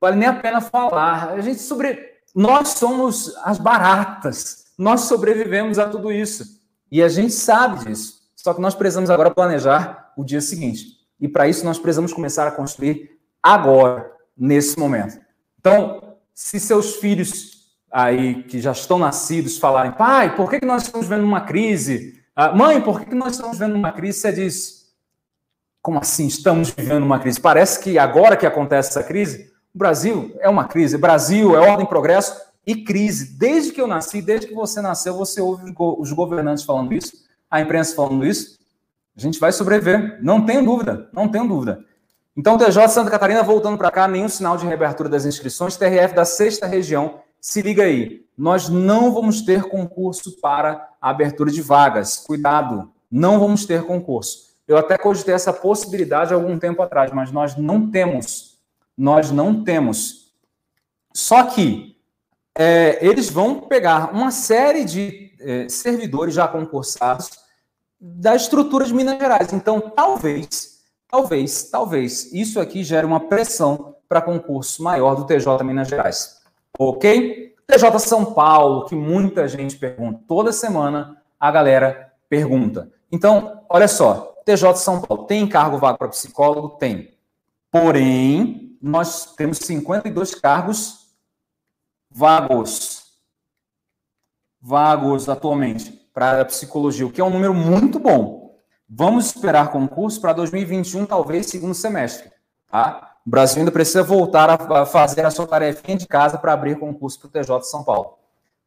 vale nem a pena falar. A gente sobre. Nós somos as baratas. Nós sobrevivemos a tudo isso. E a gente sabe disso. Só que nós precisamos agora planejar o dia seguinte. E para isso nós precisamos começar a construir agora, nesse momento. Então, se seus filhos aí que já estão nascidos falarem, pai, por que, que nós estamos vendo uma crise? Ah, mãe, por que, que nós estamos vendo uma crise? Você diz, como assim estamos vivendo uma crise? Parece que agora que acontece essa crise, o Brasil é uma crise. Brasil é ordem, progresso e crise. Desde que eu nasci, desde que você nasceu, você ouve os governantes falando isso, a imprensa falando isso. A gente vai sobreviver, não tenho dúvida, não tenho dúvida. Então, TJ Santa Catarina voltando para cá, nenhum sinal de reabertura das inscrições. TRF da sexta região, se liga aí. Nós não vamos ter concurso para a abertura de vagas. Cuidado, não vamos ter concurso. Eu até cogitei essa possibilidade algum tempo atrás, mas nós não temos. Nós não temos. Só que é, eles vão pegar uma série de é, servidores já concursados da estrutura de Minas Gerais. Então, talvez, talvez, talvez, isso aqui gere uma pressão para concurso maior do TJ Minas Gerais. Ok? TJ São Paulo, que muita gente pergunta. Toda semana a galera pergunta. Então, olha só, TJ São Paulo tem cargo vago para psicólogo? Tem. Porém, nós temos 52 cargos vagos. Vagos atualmente para a psicologia, o que é um número muito bom. Vamos esperar concurso para 2021, talvez segundo semestre. Tá? O Brasil ainda precisa voltar a fazer a sua tarefinha de casa para abrir concurso para o TJ São Paulo.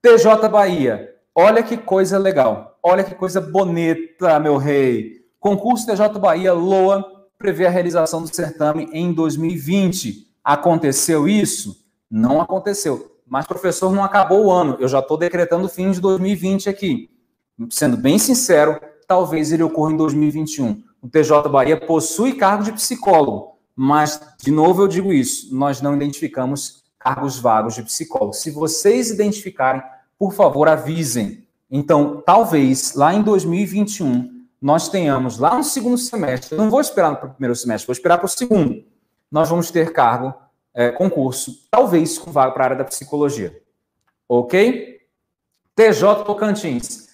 TJ Bahia, olha que coisa legal. Olha que coisa bonita, meu rei. Concurso TJ Bahia LOA prevê a realização do certame em 2020. Aconteceu isso? Não aconteceu. Mas, professor, não acabou o ano. Eu já estou decretando o fim de 2020 aqui sendo bem sincero, talvez ele ocorra em 2021. O TJ Bahia possui cargo de psicólogo, mas, de novo, eu digo isso: nós não identificamos cargos vagos de psicólogo. Se vocês identificarem, por favor, avisem. Então, talvez lá em 2021 nós tenhamos lá no segundo semestre, não vou esperar para o primeiro semestre, vou esperar para o segundo. Nós vamos ter cargo, é, concurso, talvez com vaga para a área da psicologia. Ok? TJ Tocantins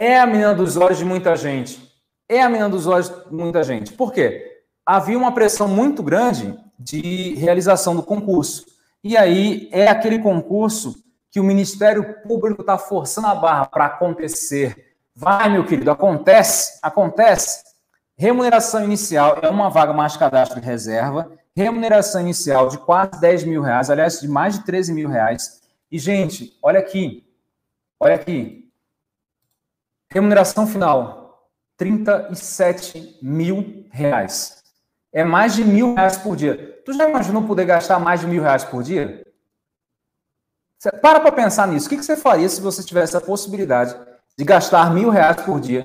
é a menina dos olhos de muita gente. É a menina dos olhos de muita gente. Por quê? Havia uma pressão muito grande de realização do concurso. E aí é aquele concurso que o Ministério Público está forçando a barra para acontecer. Vai, meu querido, acontece, acontece. Remuneração inicial é uma vaga mais cadastro de reserva. Remuneração inicial de quase 10 mil reais, aliás, de mais de 13 mil reais. E, gente, olha aqui, olha aqui. Remuneração final, 37 mil reais. É mais de mil reais por dia. Tu já imaginou poder gastar mais de mil reais por dia? Para para pensar nisso. O que você faria se você tivesse a possibilidade de gastar mil reais por dia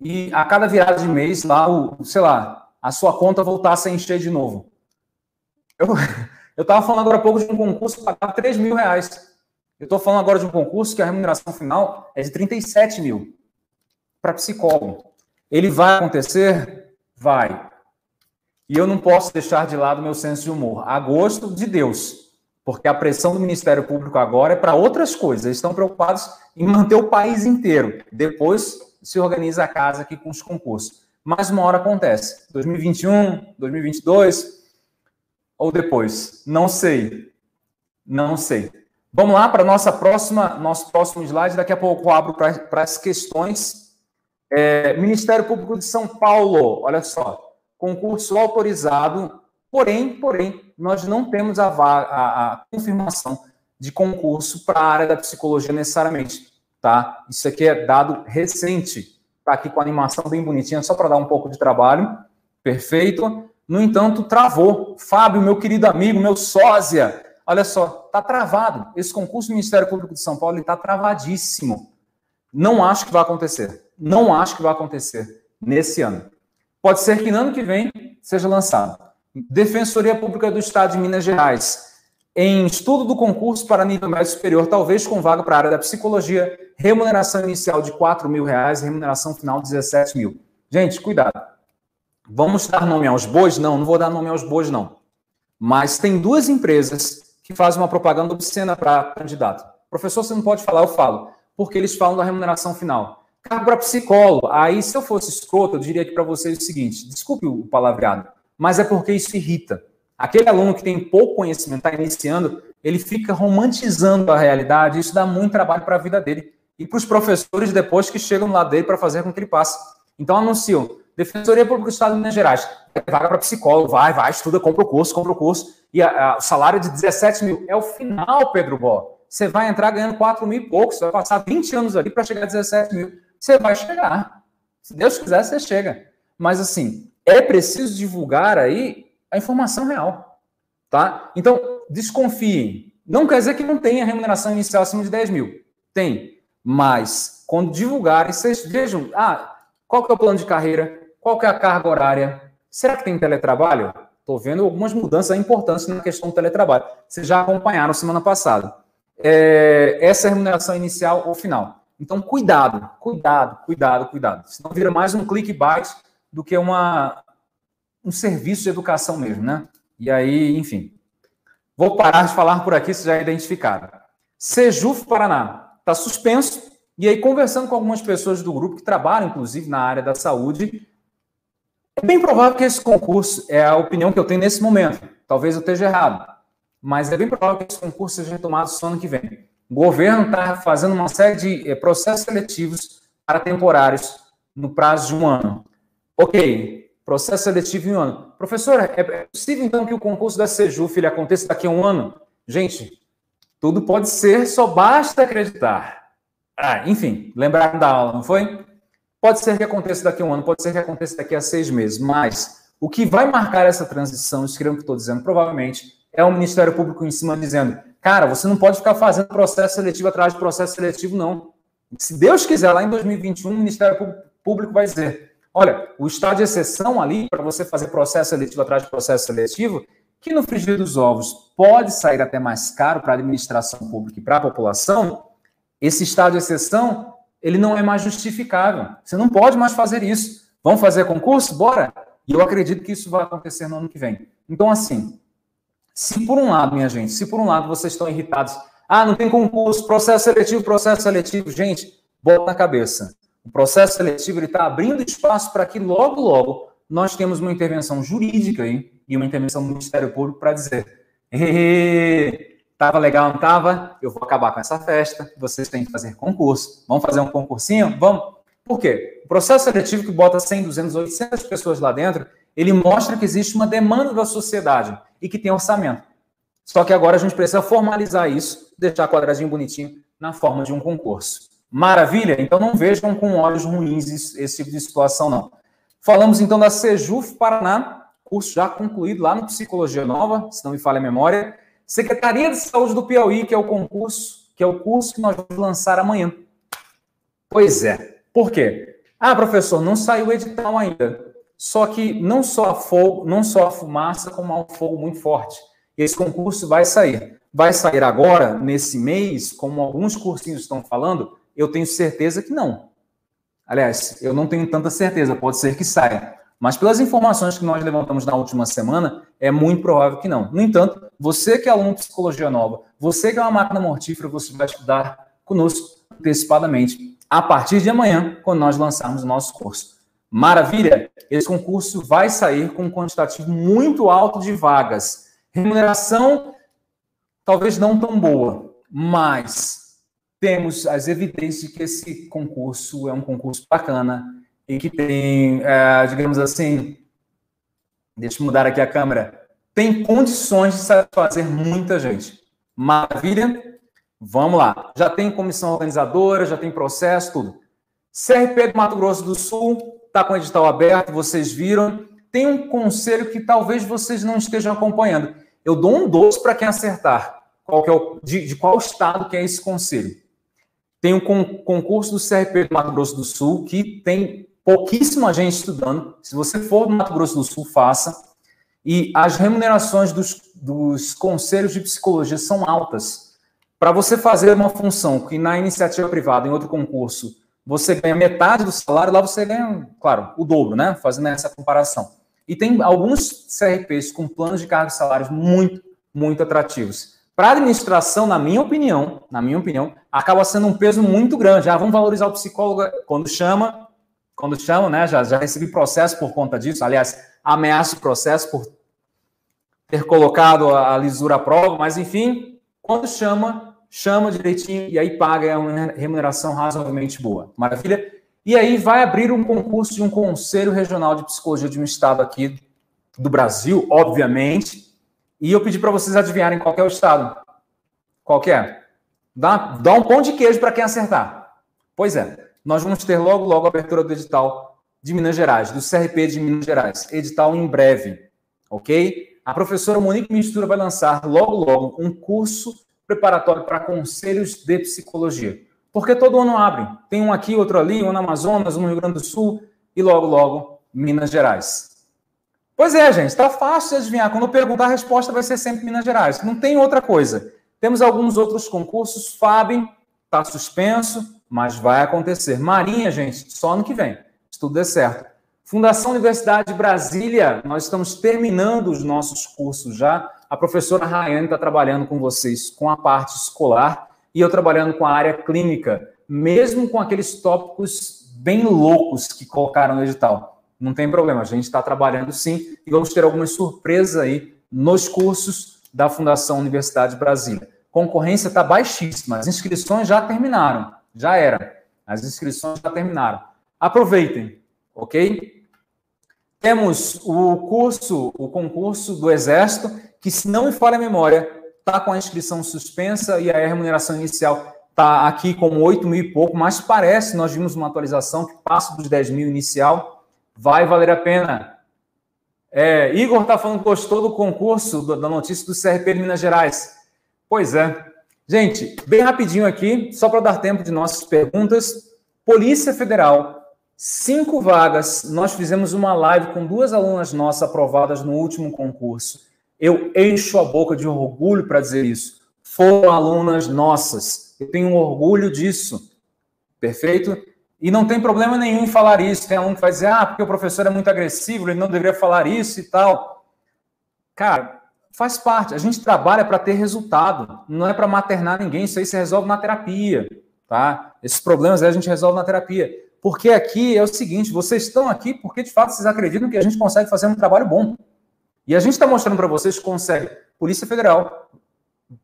e a cada virada de mês lá, o, sei lá, a sua conta voltasse a encher de novo? Eu estava falando agora há pouco de um concurso que pagava 3 mil reais. Eu estou falando agora de um concurso que a remuneração final é de 37 mil para psicólogo. Ele vai acontecer? Vai. E eu não posso deixar de lado meu senso de humor. A gosto de Deus. Porque a pressão do Ministério Público agora é para outras coisas. Eles estão preocupados em manter o país inteiro. Depois se organiza a casa aqui com os concursos. Mas uma hora acontece. 2021, 2022 ou depois? Não sei. Não sei. Vamos lá para nossa próxima, nosso próximo slide. Daqui a pouco eu abro para as questões é, Ministério Público de São Paulo, olha só, concurso autorizado, porém, porém, nós não temos a, a, a confirmação de concurso para a área da psicologia necessariamente, tá? Isso aqui é dado recente, tá aqui com a animação bem bonitinha, só para dar um pouco de trabalho, perfeito. No entanto, travou. Fábio, meu querido amigo, meu sósia, olha só, tá travado. Esse concurso do Ministério Público de São Paulo está travadíssimo. Não acho que vai acontecer. Não acho que vai acontecer nesse ano. Pode ser que no ano que vem seja lançado. Defensoria Pública do Estado de Minas Gerais, em estudo do concurso para nível médio superior, talvez com vaga para a área da psicologia, remuneração inicial de 4 mil reais, remuneração final de 17 mil. Gente, cuidado. Vamos dar nome aos bois? Não, não vou dar nome aos bois, não. Mas tem duas empresas que fazem uma propaganda obscena para candidato. Professor, você não pode falar, eu falo. Porque eles falam da remuneração final. Cargo para psicólogo. Aí, se eu fosse escroto, eu diria aqui para vocês o seguinte: desculpe o palavreado, mas é porque isso irrita. Aquele aluno que tem pouco conhecimento, está iniciando, ele fica romantizando a realidade, isso dá muito trabalho para a vida dele. E para os professores depois que chegam lá dele para fazer com que ele passe. Então anunciam, Defensoria Pública do Estado de Minas Gerais, vaga para psicólogo, vai, vai, estuda, compra o curso, compra o curso. E o salário de 17 mil é o final, Pedro Bó. Você vai entrar ganhando 4 mil e pouco, você vai passar 20 anos ali para chegar a 17 mil. Você vai chegar. Se Deus quiser, você chega. Mas assim, é preciso divulgar aí a informação real. Tá? Então, desconfiem. Não quer dizer que não tenha remuneração inicial acima de 10 mil. Tem. Mas, quando divulgarem, vocês vejam, ah, qual que é o plano de carreira? Qual que é a carga horária? Será que tem teletrabalho? Estou vendo algumas mudanças importantes na questão do teletrabalho. Vocês já acompanharam semana passada. É, essa é remuneração inicial ou final. Então, cuidado, cuidado, cuidado, cuidado. Senão vira mais um clickbait do que uma, um serviço de educação mesmo, né? E aí, enfim. Vou parar de falar por aqui, se já identificaram. Sejuf Paraná está suspenso. E aí, conversando com algumas pessoas do grupo que trabalham, inclusive, na área da saúde, é bem provável que esse concurso, é a opinião que eu tenho nesse momento, talvez eu esteja errado, mas é bem provável que esse concurso seja retomado só ano que vem. O governo está fazendo uma série de eh, processos seletivos para temporários no prazo de um ano. Ok, processo seletivo em um ano. Professora, é possível então que o concurso da Sejuf ele aconteça daqui a um ano? Gente, tudo pode ser, só basta acreditar. Ah, enfim, lembraram da aula, não foi? Pode ser que aconteça daqui a um ano, pode ser que aconteça daqui a seis meses, mas o que vai marcar essa transição, escrevam o que estou dizendo, provavelmente, é o Ministério Público em cima dizendo: cara, você não pode ficar fazendo processo seletivo atrás de processo seletivo, não. Se Deus quiser, lá em 2021, o Ministério Público vai dizer: Olha, o estado de exceção ali, para você fazer processo seletivo atrás de processo seletivo, que no frigir dos ovos pode sair até mais caro para a administração pública e para a população, esse estado de exceção, ele não é mais justificável. Você não pode mais fazer isso. Vamos fazer concurso? Bora! E eu acredito que isso vai acontecer no ano que vem. Então, assim, se por um lado, minha gente, se por um lado vocês estão irritados, ah, não tem concurso, processo seletivo, processo seletivo, gente, bota na cabeça. O processo seletivo está abrindo espaço para que logo, logo, nós temos uma intervenção jurídica aí, e uma intervenção do Ministério Público para dizer: estava legal, não estava? Eu vou acabar com essa festa, vocês têm que fazer concurso. Vamos fazer um concursinho? Vamos. Por quê? O processo seletivo que bota 100, 200, 800 pessoas lá dentro, ele mostra que existe uma demanda da sociedade e que tem orçamento. Só que agora a gente precisa formalizar isso, deixar quadradinho bonitinho na forma de um concurso. Maravilha? Então não vejam com olhos ruins esse tipo de situação, não. Falamos então da Sejuf Paraná, curso já concluído lá no Psicologia Nova, se não me falha a memória. Secretaria de Saúde do Piauí, que é o concurso, que é o curso que nós vamos lançar amanhã. Pois é. Por quê? Ah, professor, não saiu o edital ainda. Só que não só a fogo, não só fumaça, como há um fogo muito forte. Esse concurso vai sair. Vai sair agora, nesse mês, como alguns cursinhos estão falando, eu tenho certeza que não. Aliás, eu não tenho tanta certeza, pode ser que saia. Mas pelas informações que nós levantamos na última semana, é muito provável que não. No entanto, você que é aluno de psicologia nova, você que é uma máquina mortífera, você vai estudar conosco antecipadamente a partir de amanhã, quando nós lançarmos o nosso curso. Maravilha! Esse concurso vai sair com um quantitativo muito alto de vagas. Remuneração talvez não tão boa, mas temos as evidências de que esse concurso é um concurso bacana e que tem, é, digamos assim, deixa eu mudar aqui a câmera, tem condições de satisfazer muita gente. Maravilha? Vamos lá. Já tem comissão organizadora, já tem processo, tudo. CRP do Mato Grosso do Sul está com o edital aberto, vocês viram. Tem um conselho que talvez vocês não estejam acompanhando. Eu dou um doce para quem acertar qual é o, de, de qual estado que é esse conselho. Tem um concurso do CRP do Mato Grosso do Sul que tem pouquíssima gente estudando. Se você for do Mato Grosso do Sul, faça. E as remunerações dos, dos conselhos de psicologia são altas. Para você fazer uma função que na iniciativa privada, em outro concurso, você ganha metade do salário, lá você ganha, claro, o dobro, né? Fazendo essa comparação. E tem alguns CRPs com planos de cargos e salários muito, muito atrativos. Para a administração, na minha opinião, na minha opinião, acaba sendo um peso muito grande. Ah, vamos valorizar o psicólogo quando chama, quando chama, né? Já, já recebi processo por conta disso. Aliás, ameaço processo por ter colocado a, a lisura à prova, mas enfim, quando chama, chama direitinho e aí paga uma remuneração razoavelmente boa. Maravilha? E aí vai abrir um concurso de um Conselho Regional de Psicologia de um estado aqui do Brasil, obviamente. E eu pedi para vocês adivinharem qual é o estado. Qual é? Dá, dá um pão de queijo para quem acertar. Pois é, nós vamos ter logo, logo a abertura do edital de Minas Gerais, do CRP de Minas Gerais. Edital em breve, ok? A professora Monique Mistura vai lançar logo, logo um curso preparatório para conselhos de psicologia. Porque todo ano abre. Tem um aqui, outro ali, um no Amazonas, um no Rio Grande do Sul e logo, logo, Minas Gerais. Pois é, gente, está fácil de adivinhar. Quando eu perguntar, a resposta vai ser sempre Minas Gerais. Não tem outra coisa. Temos alguns outros concursos. FAB está suspenso, mas vai acontecer. Marinha, gente, só ano que vem, se tudo der certo. Fundação Universidade de Brasília, nós estamos terminando os nossos cursos já. A professora Rayane está trabalhando com vocês com a parte escolar e eu trabalhando com a área clínica, mesmo com aqueles tópicos bem loucos que colocaram no edital. Não tem problema, a gente está trabalhando sim e vamos ter algumas surpresas aí nos cursos da Fundação Universidade de Brasília. Concorrência está baixíssima, as inscrições já terminaram, já era. As inscrições já terminaram. Aproveitem, ok? Temos o curso, o concurso do Exército, que se não me falha a memória, está com a inscrição suspensa e a remuneração inicial está aqui como 8 mil e pouco, mas parece, nós vimos uma atualização que passa dos 10 mil inicial, vai valer a pena. É, Igor está falando que gostou do concurso, da notícia do CRP de Minas Gerais. Pois é. Gente, bem rapidinho aqui, só para dar tempo de nossas perguntas. Polícia Federal, cinco vagas. Nós fizemos uma live com duas alunas nossas aprovadas no último concurso. Eu encho a boca de orgulho para dizer isso. Foram alunas nossas. Eu tenho orgulho disso. Perfeito? E não tem problema nenhum em falar isso. Tem aluno que vai dizer, ah, porque o professor é muito agressivo, ele não deveria falar isso e tal. Cara, faz parte. A gente trabalha para ter resultado. Não é para maternar ninguém. Isso aí se resolve na terapia. Tá? Esses problemas aí a gente resolve na terapia. Porque aqui é o seguinte: vocês estão aqui porque de fato vocês acreditam que a gente consegue fazer um trabalho bom. E a gente está mostrando para vocês que consegue. Polícia Federal,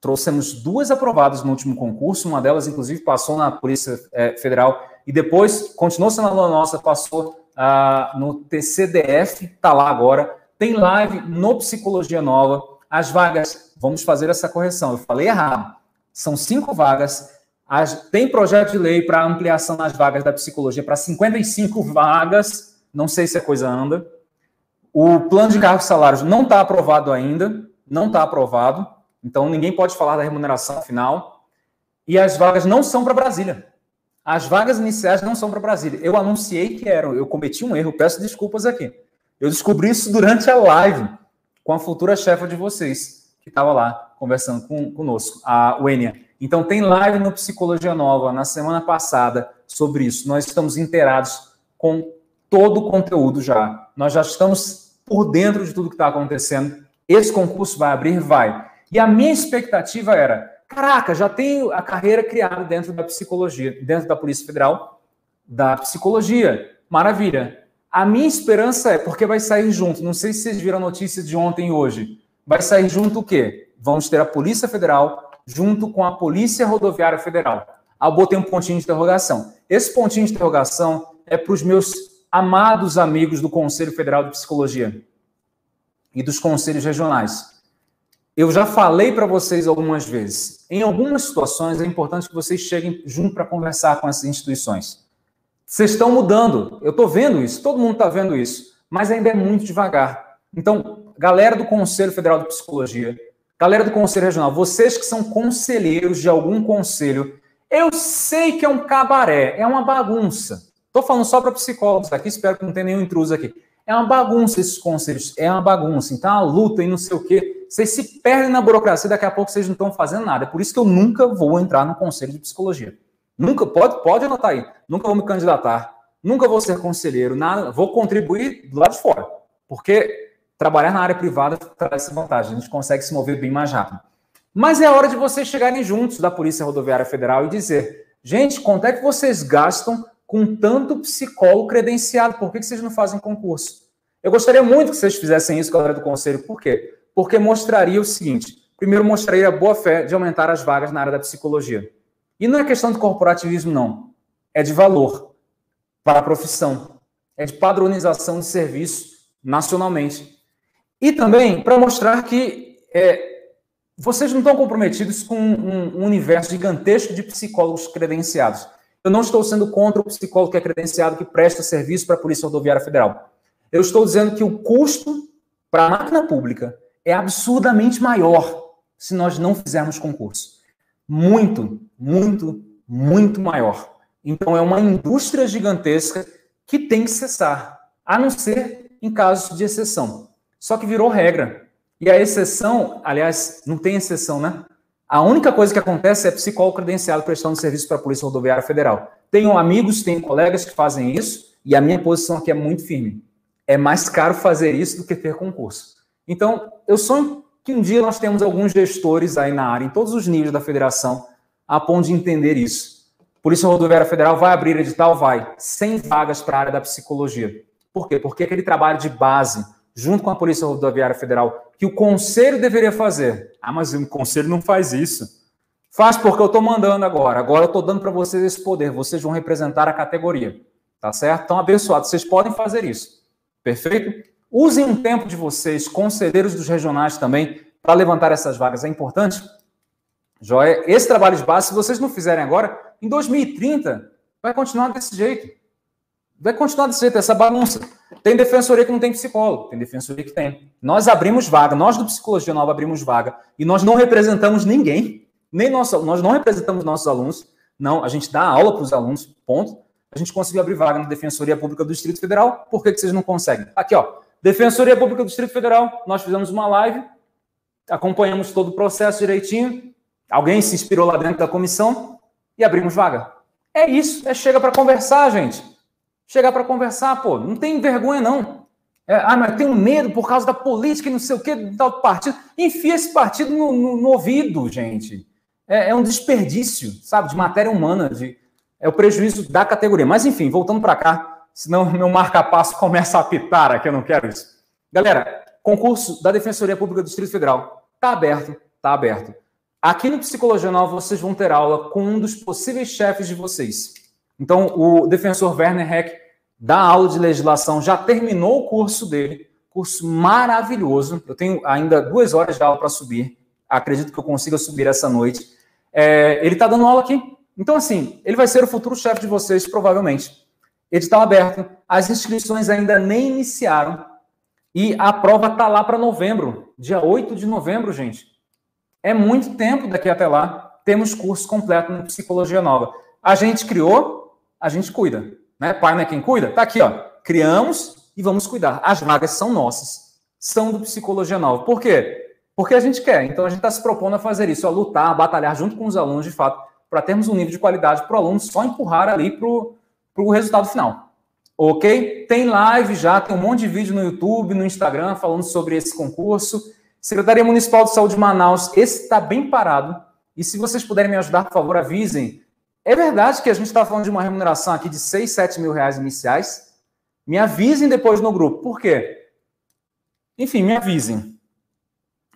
trouxemos duas aprovadas no último concurso, uma delas, inclusive, passou na Polícia é, Federal e depois continuou sendo aluna nossa, passou ah, no TCDF, está lá agora. Tem live no Psicologia Nova. As vagas, vamos fazer essa correção, eu falei errado. São cinco vagas. As, tem projeto de lei para ampliação nas vagas da psicologia para 55 vagas. Não sei se a coisa anda. O plano de cargos e salários não está aprovado ainda, não está aprovado, então ninguém pode falar da remuneração final. E as vagas não são para Brasília. As vagas iniciais não são para Brasília. Eu anunciei que eram, eu cometi um erro, peço desculpas aqui. Eu descobri isso durante a live com a futura chefa de vocês, que estava lá conversando com, conosco, a Wênia. Então, tem live no Psicologia Nova na semana passada sobre isso. Nós estamos inteirados com todo o conteúdo já. Nós já estamos por dentro de tudo que está acontecendo. Esse concurso vai abrir? Vai. E a minha expectativa era: caraca, já tenho a carreira criada dentro da psicologia, dentro da Polícia Federal, da psicologia. Maravilha. A minha esperança é, porque vai sair junto, não sei se vocês viram a notícia de ontem e hoje, vai sair junto o quê? Vamos ter a Polícia Federal junto com a Polícia Rodoviária Federal. Ah, botei um pontinho de interrogação. Esse pontinho de interrogação é para os meus amados amigos do Conselho Federal de Psicologia e dos conselhos regionais. Eu já falei para vocês algumas vezes. Em algumas situações é importante que vocês cheguem junto para conversar com essas instituições. Vocês estão mudando. Eu estou vendo isso. Todo mundo está vendo isso. Mas ainda é muito devagar. Então, galera do Conselho Federal de Psicologia, galera do Conselho Regional, vocês que são conselheiros de algum conselho, eu sei que é um cabaré, é uma bagunça. Estou falando só para psicólogos aqui, espero que não tenha nenhum intruso aqui. É uma bagunça esses conselhos, é uma bagunça. Então, a luta e não sei o quê. Vocês se perdem na burocracia, daqui a pouco vocês não estão fazendo nada. É por isso que eu nunca vou entrar no conselho de psicologia. Nunca, pode, pode anotar aí. Nunca vou me candidatar, nunca vou ser conselheiro, nada. Vou contribuir do lado de fora. Porque trabalhar na área privada traz essa vantagem, a gente consegue se mover bem mais rápido. Mas é hora de vocês chegarem juntos da Polícia Rodoviária Federal e dizer: gente, quanto é que vocês gastam com tanto psicólogo credenciado? Por que vocês não fazem concurso? Eu gostaria muito que vocês fizessem isso, galera do Conselho. Por quê? Porque mostraria o seguinte: primeiro, mostraria a boa fé de aumentar as vagas na área da psicologia. E não é questão de corporativismo, não. É de valor para a profissão. É de padronização de serviço nacionalmente. E também para mostrar que é, vocês não estão comprometidos com um, um universo gigantesco de psicólogos credenciados. Eu não estou sendo contra o psicólogo que é credenciado, que presta serviço para a Polícia Rodoviária Federal. Eu estou dizendo que o custo para a máquina pública é absurdamente maior se nós não fizermos concurso. Muito, muito, muito maior. Então é uma indústria gigantesca que tem que cessar, a não ser em casos de exceção. Só que virou regra. E a exceção, aliás, não tem exceção, né? A única coisa que acontece é psicólogo credenciado prestando serviço para a Polícia Rodoviária Federal. Tenho amigos, tenho colegas que fazem isso, e a minha posição aqui é muito firme. É mais caro fazer isso do que ter concurso. Então, eu sonho que um dia nós temos alguns gestores aí na área, em todos os níveis da federação, a ponto de entender isso. Polícia Rodoviária Federal vai abrir edital? Vai. 100 vagas para a área da psicologia. Por quê? Porque aquele trabalho de base, junto com a Polícia Rodoviária Federal, que o conselho deveria fazer. Ah, mas o conselho não faz isso. Faz porque eu estou mandando agora. Agora eu estou dando para vocês esse poder. Vocês vão representar a categoria. Tá certo? Então, abençoados. Vocês podem fazer isso. Perfeito? Usem um tempo de vocês, conselheiros dos regionais também, para levantar essas vagas. É importante? Joia? Esse trabalho de base, se vocês não fizerem agora, em 2030, vai continuar desse jeito. Vai continuar desse jeito, essa bagunça. Tem defensoria que não tem psicólogo, tem defensoria que tem. Nós abrimos vaga, nós do Psicologia Nova abrimos vaga, e nós não representamos ninguém, nem nosso, nós não representamos nossos alunos, não, a gente dá aula para os alunos, ponto. A gente conseguiu abrir vaga na Defensoria Pública do Distrito Federal, por que, que vocês não conseguem? Aqui, ó, Defensoria Pública do Distrito Federal, nós fizemos uma live, acompanhamos todo o processo direitinho, alguém se inspirou lá dentro da comissão e abrimos vaga. É isso, é chega para conversar, gente. Chegar para conversar, pô, não tem vergonha não. É, ah, mas tenho medo por causa da política e não sei o que, do partido. Enfia esse partido no, no, no ouvido, gente. É, é, um desperdício, sabe, de matéria humana, de, é o prejuízo da categoria. Mas enfim, voltando para cá, senão meu marca-passo começa a apitar aqui, eu não quero isso. Galera, concurso da Defensoria Pública do Distrito Federal está aberto, está aberto. Aqui no Psicologia Nova vocês vão ter aula com um dos possíveis chefes de vocês. Então, o defensor Werner Heck da aula de legislação já terminou o curso dele, curso maravilhoso. Eu tenho ainda duas horas de aula para subir. Acredito que eu consiga subir essa noite. É, ele está dando aula aqui. Então, assim, ele vai ser o futuro chefe de vocês, provavelmente. Edital aberto. As inscrições ainda nem iniciaram. E a prova está lá para novembro, dia 8 de novembro, gente. É muito tempo daqui até lá. Temos curso completo no Psicologia Nova. A gente criou, a gente cuida. Né? Pai não é quem cuida? Tá aqui, ó. Criamos e vamos cuidar. As vagas são nossas. São do Psicologia Nova. Por quê? Porque a gente quer. Então a gente está se propondo a fazer isso, a lutar, a batalhar junto com os alunos, de fato, para termos um nível de qualidade para o aluno só empurrar ali para o resultado final. Ok? Tem live já, tem um monte de vídeo no YouTube, no Instagram, falando sobre esse concurso. Secretaria Municipal de Saúde de Manaus, esse está bem parado. E se vocês puderem me ajudar, por favor, avisem. É verdade que a gente está falando de uma remuneração aqui de 6, 7 mil reais iniciais. Me avisem depois no grupo. Por quê? Enfim, me avisem.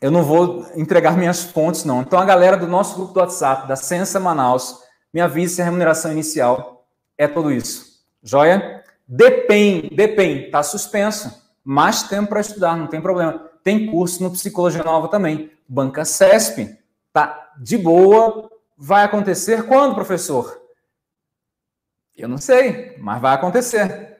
Eu não vou entregar minhas fontes, não. Então, a galera do nosso grupo do WhatsApp, da Sensa Manaus, me avise se a remuneração inicial é tudo isso. Joia? Depende, depende, está suspenso. Mais tempo para estudar, não tem problema. Tem curso no Psicologia Nova também. Banca CESP, tá de boa. Vai acontecer quando, professor? Eu não sei, mas vai acontecer.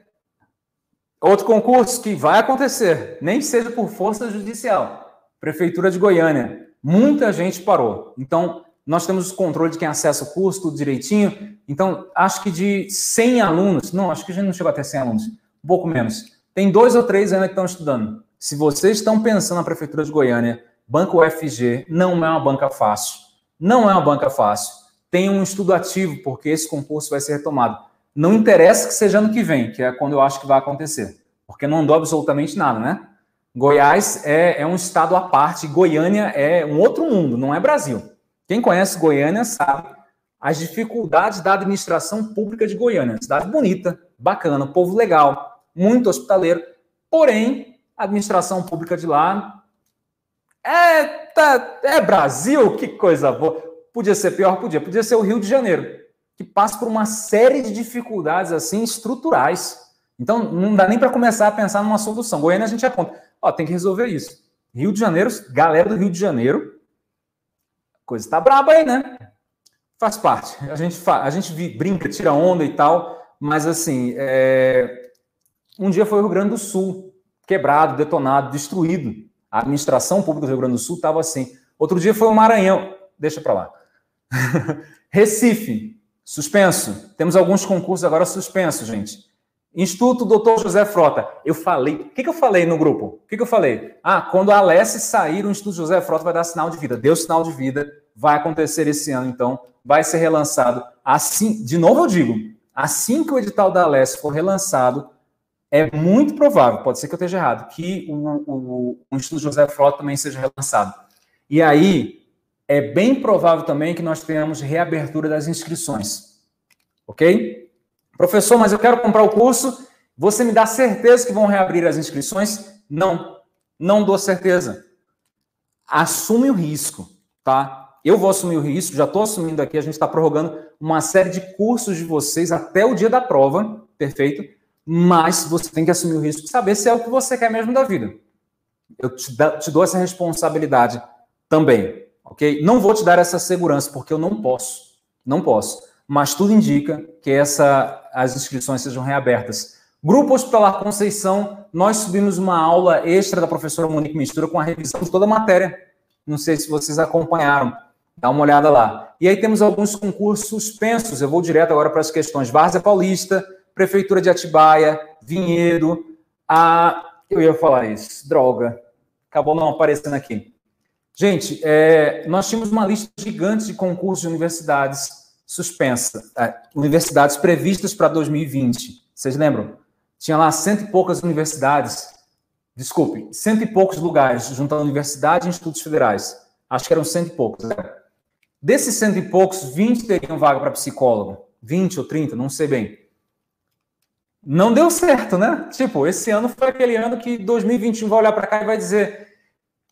Outro concurso que vai acontecer, nem seja por força judicial. Prefeitura de Goiânia. Muita gente parou. Então, nós temos o controle de quem acessa o curso, tudo direitinho. Então, acho que de 100 alunos, não, acho que a gente não chegou até 100 alunos, um pouco menos. Tem dois ou três ainda que estão estudando. Se vocês estão pensando na Prefeitura de Goiânia, Banco UFG não é uma banca fácil. Não é uma banca fácil. Tem um estudo ativo, porque esse concurso vai ser retomado. Não interessa que seja ano que vem, que é quando eu acho que vai acontecer. porque não andou absolutamente nada, né? Goiás é, é um estado à parte, Goiânia é um outro mundo, não é Brasil. Quem conhece Goiânia sabe as dificuldades da administração pública de Goiânia. Cidade bonita, bacana, povo legal, muito hospitaleiro, porém, a administração pública de lá é, tá, é Brasil, que coisa boa. Podia ser pior, podia. Podia ser o Rio de Janeiro, que passa por uma série de dificuldades assim estruturais. Então, não dá nem para começar a pensar numa solução. Goiânia a gente aponta. Ó, tem que resolver isso. Rio de Janeiro, galera do Rio de Janeiro, coisa está braba aí, né? Faz parte. A gente, fa a gente brinca, tira onda e tal, mas assim, é... um dia foi o Rio Grande do Sul, quebrado, detonado, destruído. A administração pública do Rio Grande do Sul estava assim. Outro dia foi o Maranhão. Deixa para lá. Recife, suspenso. Temos alguns concursos agora suspensos, gente. Instituto Doutor José Frota. Eu falei. O que, que eu falei no grupo? O que, que eu falei? Ah, quando a Alessi sair, o Instituto José Frota vai dar sinal de vida. Deu sinal de vida. Vai acontecer esse ano, então. Vai ser relançado. Assim, de novo eu digo, assim que o edital da Alessi for relançado, é muito provável, pode ser que eu esteja errado, que o, o, o Instituto José Frota também seja relançado. E aí, é bem provável também que nós tenhamos reabertura das inscrições. Ok? Professor, mas eu quero comprar o curso. Você me dá certeza que vão reabrir as inscrições? Não, não dou certeza. Assume o risco, tá? Eu vou assumir o risco, já estou assumindo aqui, a gente está prorrogando uma série de cursos de vocês até o dia da prova, perfeito? Mas você tem que assumir o risco de saber se é o que você quer mesmo da vida. Eu te, dou essa responsabilidade também, ok? Não vou te dar essa segurança, porque eu não posso. Não posso mas tudo indica que essa, as inscrições sejam reabertas. Grupo Hospitalar Conceição, nós subimos uma aula extra da professora Monique Mistura com a revisão de toda a matéria. Não sei se vocês acompanharam. Dá uma olhada lá. E aí temos alguns concursos suspensos. Eu vou direto agora para as questões. Várzea Paulista, Prefeitura de Atibaia, Vinhedo. A... Eu ia falar isso. Droga. Acabou não aparecendo aqui. Gente, é... nós tínhamos uma lista gigante de concursos de universidades suspensa. É, universidades previstas para 2020. Vocês lembram? Tinha lá cento e poucas universidades, desculpe, cento e poucos lugares, juntando universidade e institutos federais. Acho que eram cento e poucos. Né? Desses cento e poucos, 20 teriam vaga para psicólogo. 20 ou 30, não sei bem. Não deu certo, né? Tipo, esse ano foi aquele ano que 2021 vai olhar para cá e vai dizer: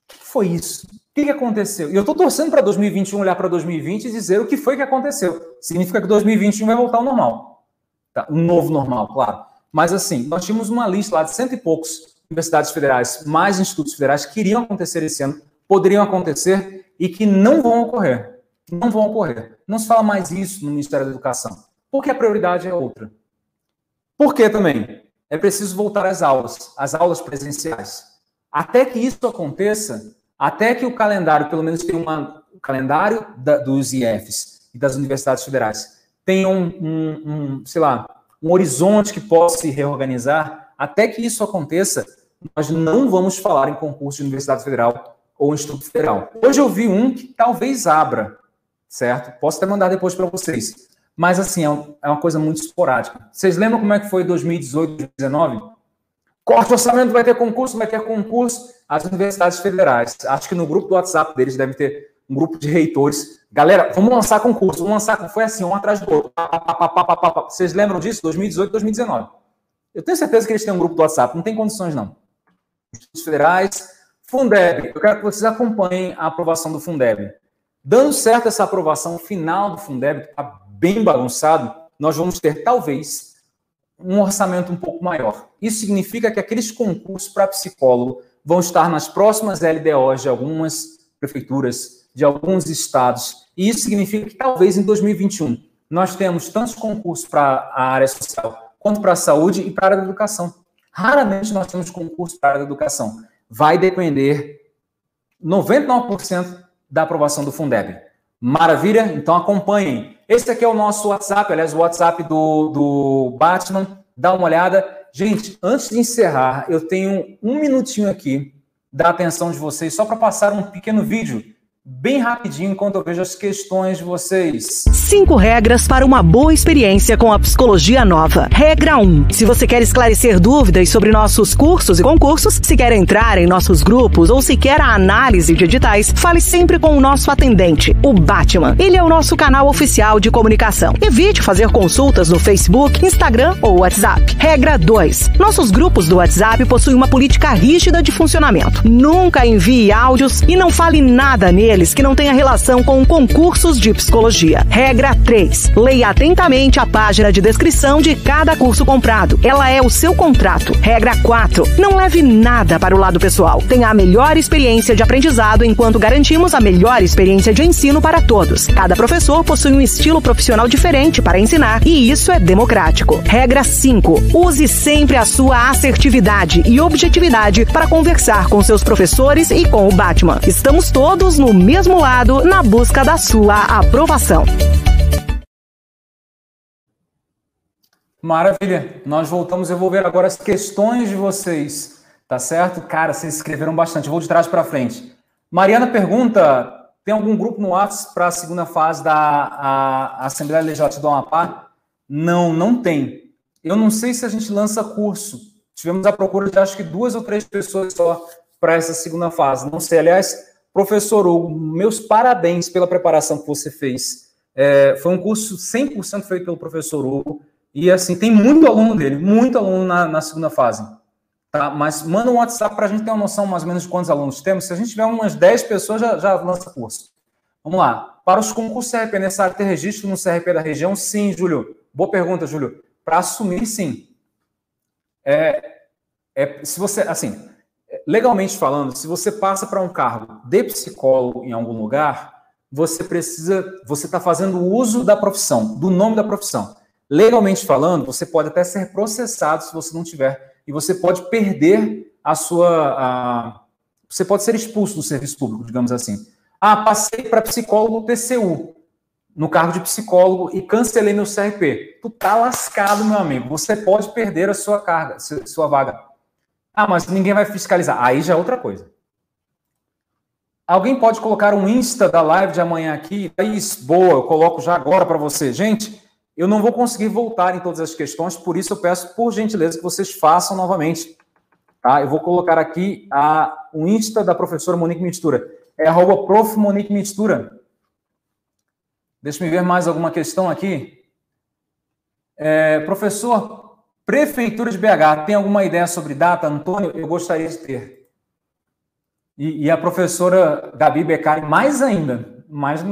o que foi isso? que, que aconteceu? E eu estou torcendo para 2021 olhar para 2020 e dizer o que foi que aconteceu. Significa que 2021 vai voltar ao normal. Tá? Um novo normal, claro. Mas assim, nós tínhamos uma lista lá de cento e poucos universidades federais, mais institutos federais que iriam acontecer esse ano, poderiam acontecer e que não vão ocorrer. Não vão ocorrer. Não se fala mais isso no Ministério da Educação. Porque a prioridade é outra. Por que também? É preciso voltar às aulas, às aulas presenciais. Até que isso aconteça, até que o calendário, pelo menos uma, o calendário da, dos IFs e das universidades federais tenha um, um, um, sei lá, um horizonte que possa se reorganizar, até que isso aconteça, nós não vamos falar em concurso de Universidade Federal ou Instituto Federal. Hoje eu vi um que talvez abra, certo? Posso até mandar depois para vocês. Mas, assim, é, um, é, uma coisa muito esporádica. Vocês lembram como é que foi 2018, 2019? Corte orçamento, vai ter concurso, vai ter concurso as universidades federais. Acho que no grupo do WhatsApp deles deve ter um grupo de reitores. Galera, vamos lançar concurso, vamos lançar. Foi assim, um atrás do outro. Vocês lembram disso? 2018, 2019. Eu tenho certeza que eles têm um grupo do WhatsApp, não tem condições, não. Institutos federais, Fundeb. Eu quero que vocês acompanhem a aprovação do Fundeb. Dando certo essa aprovação final do Fundeb, está bem bagunçado, nós vamos ter, talvez, um orçamento um pouco maior. Isso significa que aqueles concursos para psicólogo vão estar nas próximas LDOs de algumas prefeituras, de alguns estados. E isso significa que talvez em 2021 nós temos tantos concursos para a área social, quanto para a saúde e para a área da educação. Raramente nós temos concurso para a área da educação. Vai depender 99% da aprovação do Fundeb. Maravilha? Então acompanhem. Esse aqui é o nosso WhatsApp, aliás, o WhatsApp do, do Batman. Dá uma olhada. Gente, antes de encerrar, eu tenho um minutinho aqui da atenção de vocês só para passar um pequeno vídeo bem rapidinho enquanto eu vejo as questões de vocês. Cinco regras para uma boa experiência com a psicologia nova. Regra 1. Um, se você quer esclarecer dúvidas sobre nossos cursos e concursos, se quer entrar em nossos grupos ou se quer a análise de editais, fale sempre com o nosso atendente, o Batman. Ele é o nosso canal oficial de comunicação. Evite fazer consultas no Facebook, Instagram ou WhatsApp. Regra 2. Nossos grupos do WhatsApp possuem uma política rígida de funcionamento. Nunca envie áudios e não fale nada nele que não tenha relação com concursos de psicologia. Regra 3. Leia atentamente a página de descrição de cada curso comprado. Ela é o seu contrato. Regra 4. Não leve nada para o lado pessoal. Tenha a melhor experiência de aprendizado enquanto garantimos a melhor experiência de ensino para todos. Cada professor possui um estilo profissional diferente para ensinar e isso é democrático. Regra 5. Use sempre a sua assertividade e objetividade para conversar com seus professores e com o Batman. Estamos todos no mesmo lado na busca da sua aprovação. Maravilha. Nós voltamos a envolver agora as questões de vocês, tá certo? Cara, vocês escreveram bastante. Vou de trás para frente. Mariana pergunta: tem algum grupo no WhatsApp para a segunda fase da a, a Assembleia Legislativa do Amapá? Não, não tem. Eu não sei se a gente lança curso. Tivemos a procura de acho que duas ou três pessoas só para essa segunda fase. Não sei. Aliás, Professor Hugo, meus parabéns pela preparação que você fez. É, foi um curso 100% feito pelo professor Hugo. E assim, tem muito aluno dele, muito aluno na, na segunda fase. Tá? Mas manda um WhatsApp para a gente ter uma noção mais ou menos de quantos alunos temos. Se a gente tiver umas 10 pessoas, já, já lança curso. Vamos lá. Para os concursos CRP, é necessário ter registro no CRP da região? Sim, Júlio. Boa pergunta, Júlio. Para assumir, sim. É, é, se você, assim, legalmente falando, se você passa para um cargo de psicólogo em algum lugar, você precisa, você está fazendo uso da profissão, do nome da profissão. Legalmente falando, você pode até ser processado se você não tiver, e você pode perder a sua, a, você pode ser expulso do serviço público, digamos assim. Ah, passei para psicólogo TCU, no cargo de psicólogo e cancelei meu CRP. Tu tá lascado, meu amigo. Você pode perder a sua carga, sua vaga. Ah, mas ninguém vai fiscalizar. Aí já é outra coisa. Alguém pode colocar um Insta da live de amanhã aqui? Isso, boa, eu coloco já agora para você. Gente, eu não vou conseguir voltar em todas as questões, por isso eu peço, por gentileza, que vocês façam novamente. Tá? Eu vou colocar aqui a, o Insta da professora Monique Mistura. É arroba prof. Monique Mistura. Deixa eu ver mais alguma questão aqui. É, professor, Prefeitura de BH, tem alguma ideia sobre data, Antônio? Eu gostaria de ter. E, e a professora Gabi Beccari, mais ainda. Mais...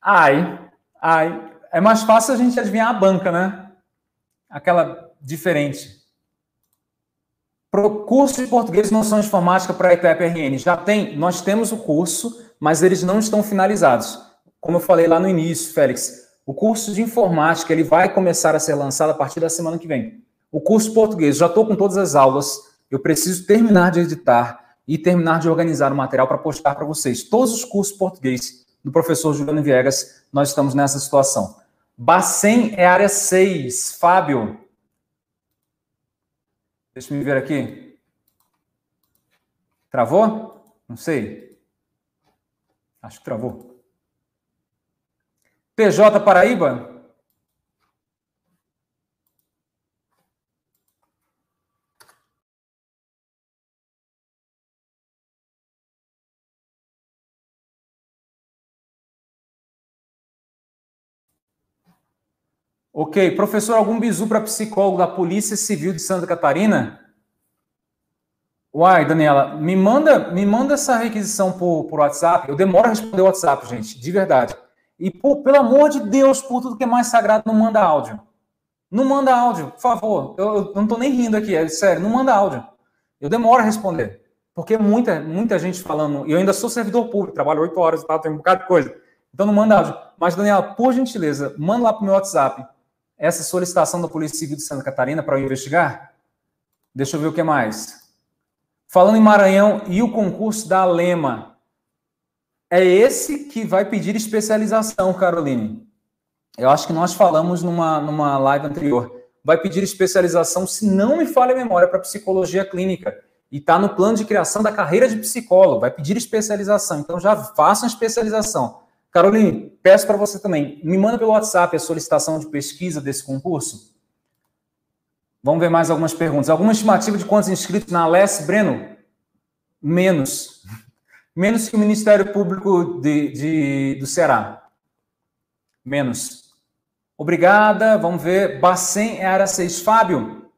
Ai, ai. É mais fácil a gente adivinhar a banca, né? Aquela diferente. Pro curso de português e noção de informática para a ETEP-RN. Já tem, nós temos o curso, mas eles não estão finalizados. Como eu falei lá no início, Félix, o curso de informática ele vai começar a ser lançado a partir da semana que vem. O curso português, já estou com todas as aulas, eu preciso terminar de editar e terminar de organizar o material para postar para vocês. Todos os cursos português do professor Juliano Viegas, nós estamos nessa situação. Bacen é área 6. Fábio. Deixa eu ver aqui. Travou? Não sei. Acho que travou. PJ Paraíba? Ok. Professor, algum bizu para psicólogo da Polícia Civil de Santa Catarina? Uai, Daniela, me manda, me manda essa requisição por, por WhatsApp. Eu demoro a responder o WhatsApp, gente, de verdade. E, pô, pelo amor de Deus, por tudo que é mais sagrado, não manda áudio. Não manda áudio, por favor. Eu, eu não estou nem rindo aqui, é sério, não manda áudio. Eu demoro a responder. Porque muita, muita gente falando, e eu ainda sou servidor público, trabalho oito horas e tal, tem um bocado de coisa. Então não manda áudio. Mas, Daniela, por gentileza, manda lá para o meu WhatsApp essa solicitação da Polícia Civil de Santa Catarina para eu investigar. Deixa eu ver o que mais. Falando em Maranhão e o concurso da Alema, é esse que vai pedir especialização, Caroline. Eu acho que nós falamos numa, numa live anterior. Vai pedir especialização, se não me falha a memória, para psicologia clínica. e está no plano de criação da carreira de psicólogo, vai pedir especialização, então já façam especialização. Caroline, peço para você também, me manda pelo WhatsApp a solicitação de pesquisa desse concurso. Vamos ver mais algumas perguntas. Alguma estimativa de quantos inscritos na Aless, Breno? Menos. Menos que o Ministério Público de, de, do Ceará. Menos. Obrigada. Vamos ver. Bacen é área 6. Fábio,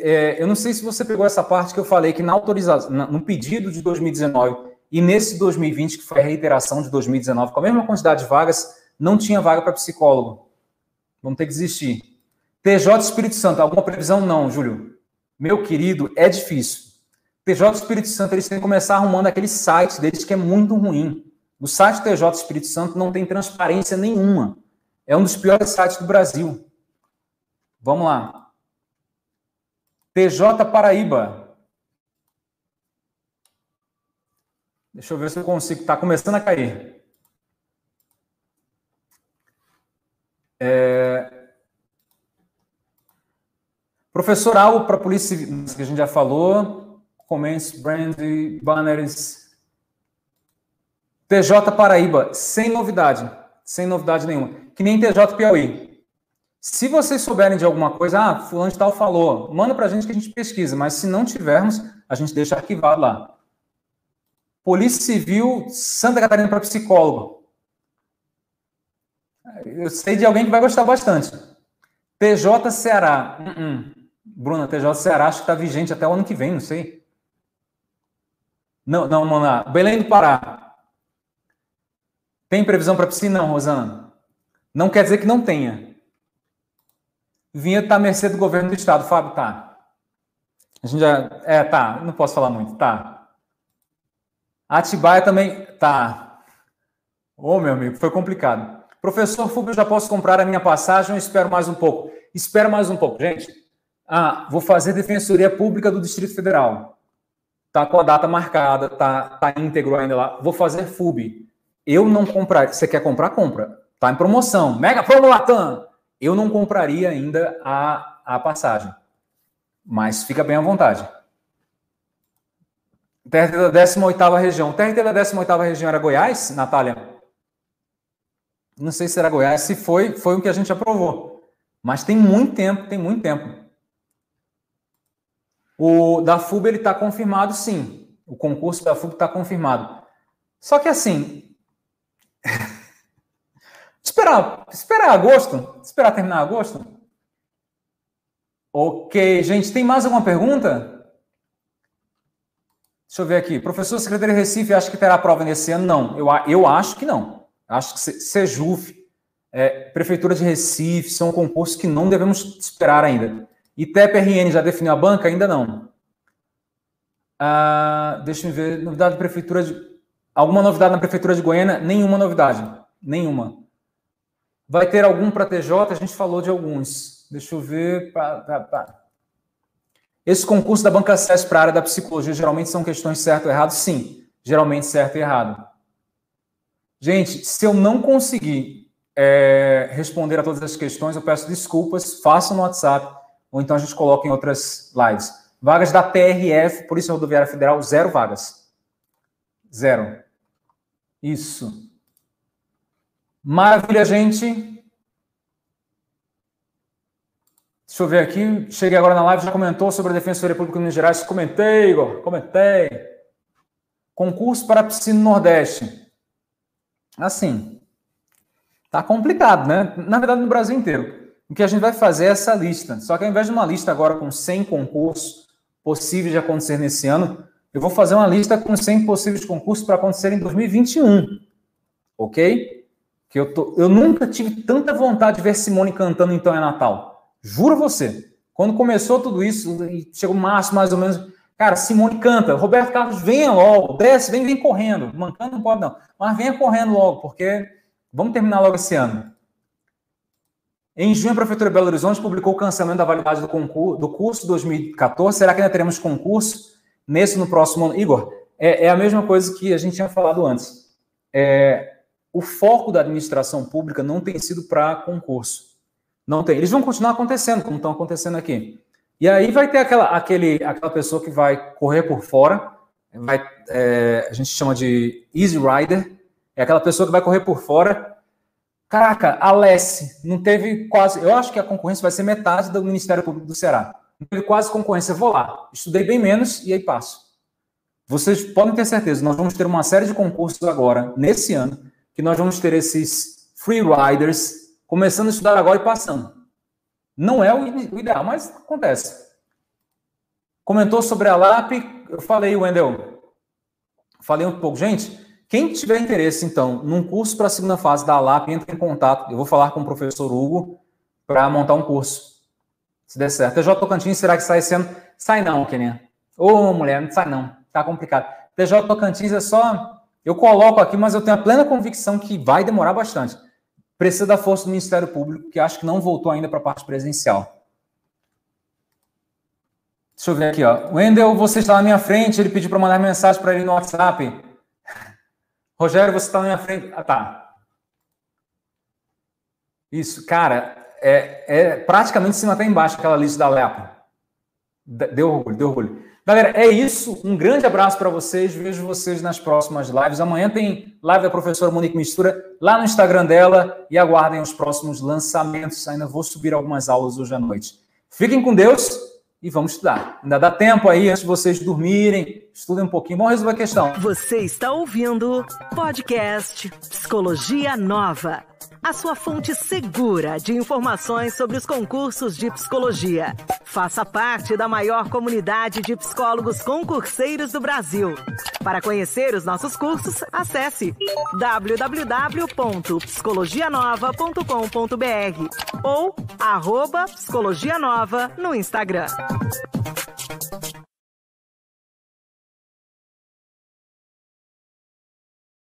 é, eu não sei se você pegou essa parte que eu falei que na autorização, no pedido de 2019 e nesse 2020, que foi a reiteração de 2019, com a mesma quantidade de vagas, não tinha vaga para psicólogo. Vamos ter que desistir. TJ Espírito Santo, alguma previsão? Não, Júlio. Meu querido, é difícil. TJ Espírito Santo, eles têm que começar arrumando aquele site deles que é muito ruim. O site TJ Espírito Santo não tem transparência nenhuma. É um dos piores sites do Brasil. Vamos lá. TJ Paraíba. Deixa eu ver se eu consigo. Está começando a cair. É... Professor alvo para a Polícia Civil, que a gente já falou, comments, brand, banners. TJ Paraíba, sem novidade, sem novidade nenhuma. Que nem TJ Piauí. Se vocês souberem de alguma coisa, ah, fulano de tal falou, manda para a gente que a gente pesquisa, mas se não tivermos, a gente deixa arquivado lá. Polícia Civil, Santa Catarina para psicólogo. Eu sei de alguém que vai gostar bastante. TJ Ceará. Uh -uh. Bruna, TJ Ceará acho que está vigente até o ano que vem, não sei. Não, não, Mona. Belém do Pará. Tem previsão para piscina? Não, Rosana. Não quer dizer que não tenha. Vinha está à mercê do governo do estado. Fábio, tá. A gente já. É, tá. Não posso falar muito. Tá. Atibaia também. Tá. Ô, oh, meu amigo, foi complicado. Professor Fúbio, já posso comprar a minha passagem ou espero mais um pouco? Espero mais um pouco, gente. Ah, vou fazer Defensoria Pública do Distrito Federal. Tá com a data marcada, tá, tá íntegro ainda lá. Vou fazer FUB. Eu não compraria. Você quer comprar? Compra. Tá em promoção. Mega Promo Latam. Eu não compraria ainda a, a passagem. Mas fica bem à vontade. TRT da 18ª região. TRT da 18ª região era Goiás, Natália? Não sei se era Goiás. Se foi, foi o que a gente aprovou. Mas tem muito tempo, tem muito tempo. O da FUB ele está confirmado, sim. O concurso da FUB está confirmado. Só que assim, esperar, esperar agosto, esperar terminar agosto. Ok, gente, tem mais alguma pergunta? Deixa eu ver aqui. Professor Secretaria Recife acha que terá prova nesse ano? Não, eu, eu acho que não. Acho que Sejuf, é, Prefeitura de Recife, são concursos que não devemos esperar ainda. ITEP-RN já definiu a banca? Ainda não. Ah, deixa eu ver. Novidade da Prefeitura de. Alguma novidade na Prefeitura de Goiânia? Nenhuma novidade. Nenhuma. Vai ter algum para TJ? A gente falou de alguns. Deixa eu ver. Pá, pá, pá. Esse concurso da Banca SES para a área da psicologia geralmente são questões certo ou errado? Sim, geralmente certo e errado. Gente, se eu não conseguir é, responder a todas as questões, eu peço desculpas, façam no WhatsApp ou então a gente coloca em outras lives. Vagas da PRF, Polícia Rodoviária Federal, zero vagas. Zero. Isso. Maravilha, gente. Deixa eu ver aqui. Cheguei agora na live, já comentou sobre a Defensoria Pública de Minas Gerais. Comentei, Igor. Comentei. Concurso para Piscina Nordeste. Assim. Tá complicado, né? Na verdade, no Brasil inteiro. O que a gente vai fazer é essa lista. Só que ao invés de uma lista agora com 100 concursos possíveis de acontecer nesse ano, eu vou fazer uma lista com 100 possíveis concursos para acontecer em 2021. Ok? Que eu, tô, eu nunca tive tanta vontade de ver Simone cantando Então é Natal. Juro você. Quando começou tudo isso, e chegou março mais ou menos, cara, Simone canta, Roberto Carlos, venha logo, desce, vem, vem correndo. Mancando não pode não, mas venha correndo logo, porque vamos terminar logo esse ano. Em junho, a Prefeitura de Belo Horizonte publicou o cancelamento da validade do, concurso, do curso 2014. Será que ainda teremos concurso nesse no próximo ano? Igor, é, é a mesma coisa que a gente tinha falado antes. É, o foco da administração pública não tem sido para concurso. Não tem. Eles vão continuar acontecendo, como estão acontecendo aqui. E aí vai ter aquela, aquele, aquela pessoa que vai correr por fora, vai, é, a gente chama de easy rider, é aquela pessoa que vai correr por fora. Caraca, a Alessi não teve quase. Eu acho que a concorrência vai ser metade do Ministério Público do Ceará. Não teve quase concorrência. Vou lá, estudei bem menos e aí passo. Vocês podem ter certeza, nós vamos ter uma série de concursos agora, nesse ano, que nós vamos ter esses free riders começando a estudar agora e passando. Não é o ideal, mas acontece. Comentou sobre a LAP, eu falei, Wendel, falei um pouco. Gente, quem tiver interesse, então, num curso para a segunda fase da LAP, entre em contato. Eu vou falar com o professor Hugo para montar um curso. Se der certo. TJ Tocantins, será que sai ano? Sai não, Kenia. Ô, mulher, não sai não. Tá complicado. TJ Tocantins é só. Eu coloco aqui, mas eu tenho a plena convicção que vai demorar bastante. Precisa da força do Ministério Público, que acho que não voltou ainda para a parte presencial. Deixa eu ver aqui, ó. Wendel, você está na minha frente, ele pediu para mandar mensagem para ele no WhatsApp. Rogério, você está na minha frente. Ah, tá. Isso, cara, é, é praticamente cima até embaixo aquela lista da Lepa. Deu orgulho, deu orgulho. Galera, é isso. Um grande abraço para vocês. Vejo vocês nas próximas lives. Amanhã tem live da professora Monique Mistura lá no Instagram dela e aguardem os próximos lançamentos. Ainda vou subir algumas aulas hoje à noite. Fiquem com Deus e vamos estudar. Ainda dá tempo aí antes de vocês dormirem. Estudem um pouquinho. Vamos resolver a questão. Você está ouvindo podcast Psicologia Nova a sua fonte segura de informações sobre os concursos de psicologia. Faça parte da maior comunidade de psicólogos concurseiros do Brasil. Para conhecer os nossos cursos, acesse www.psicologianova.com.br ou arroba no Instagram.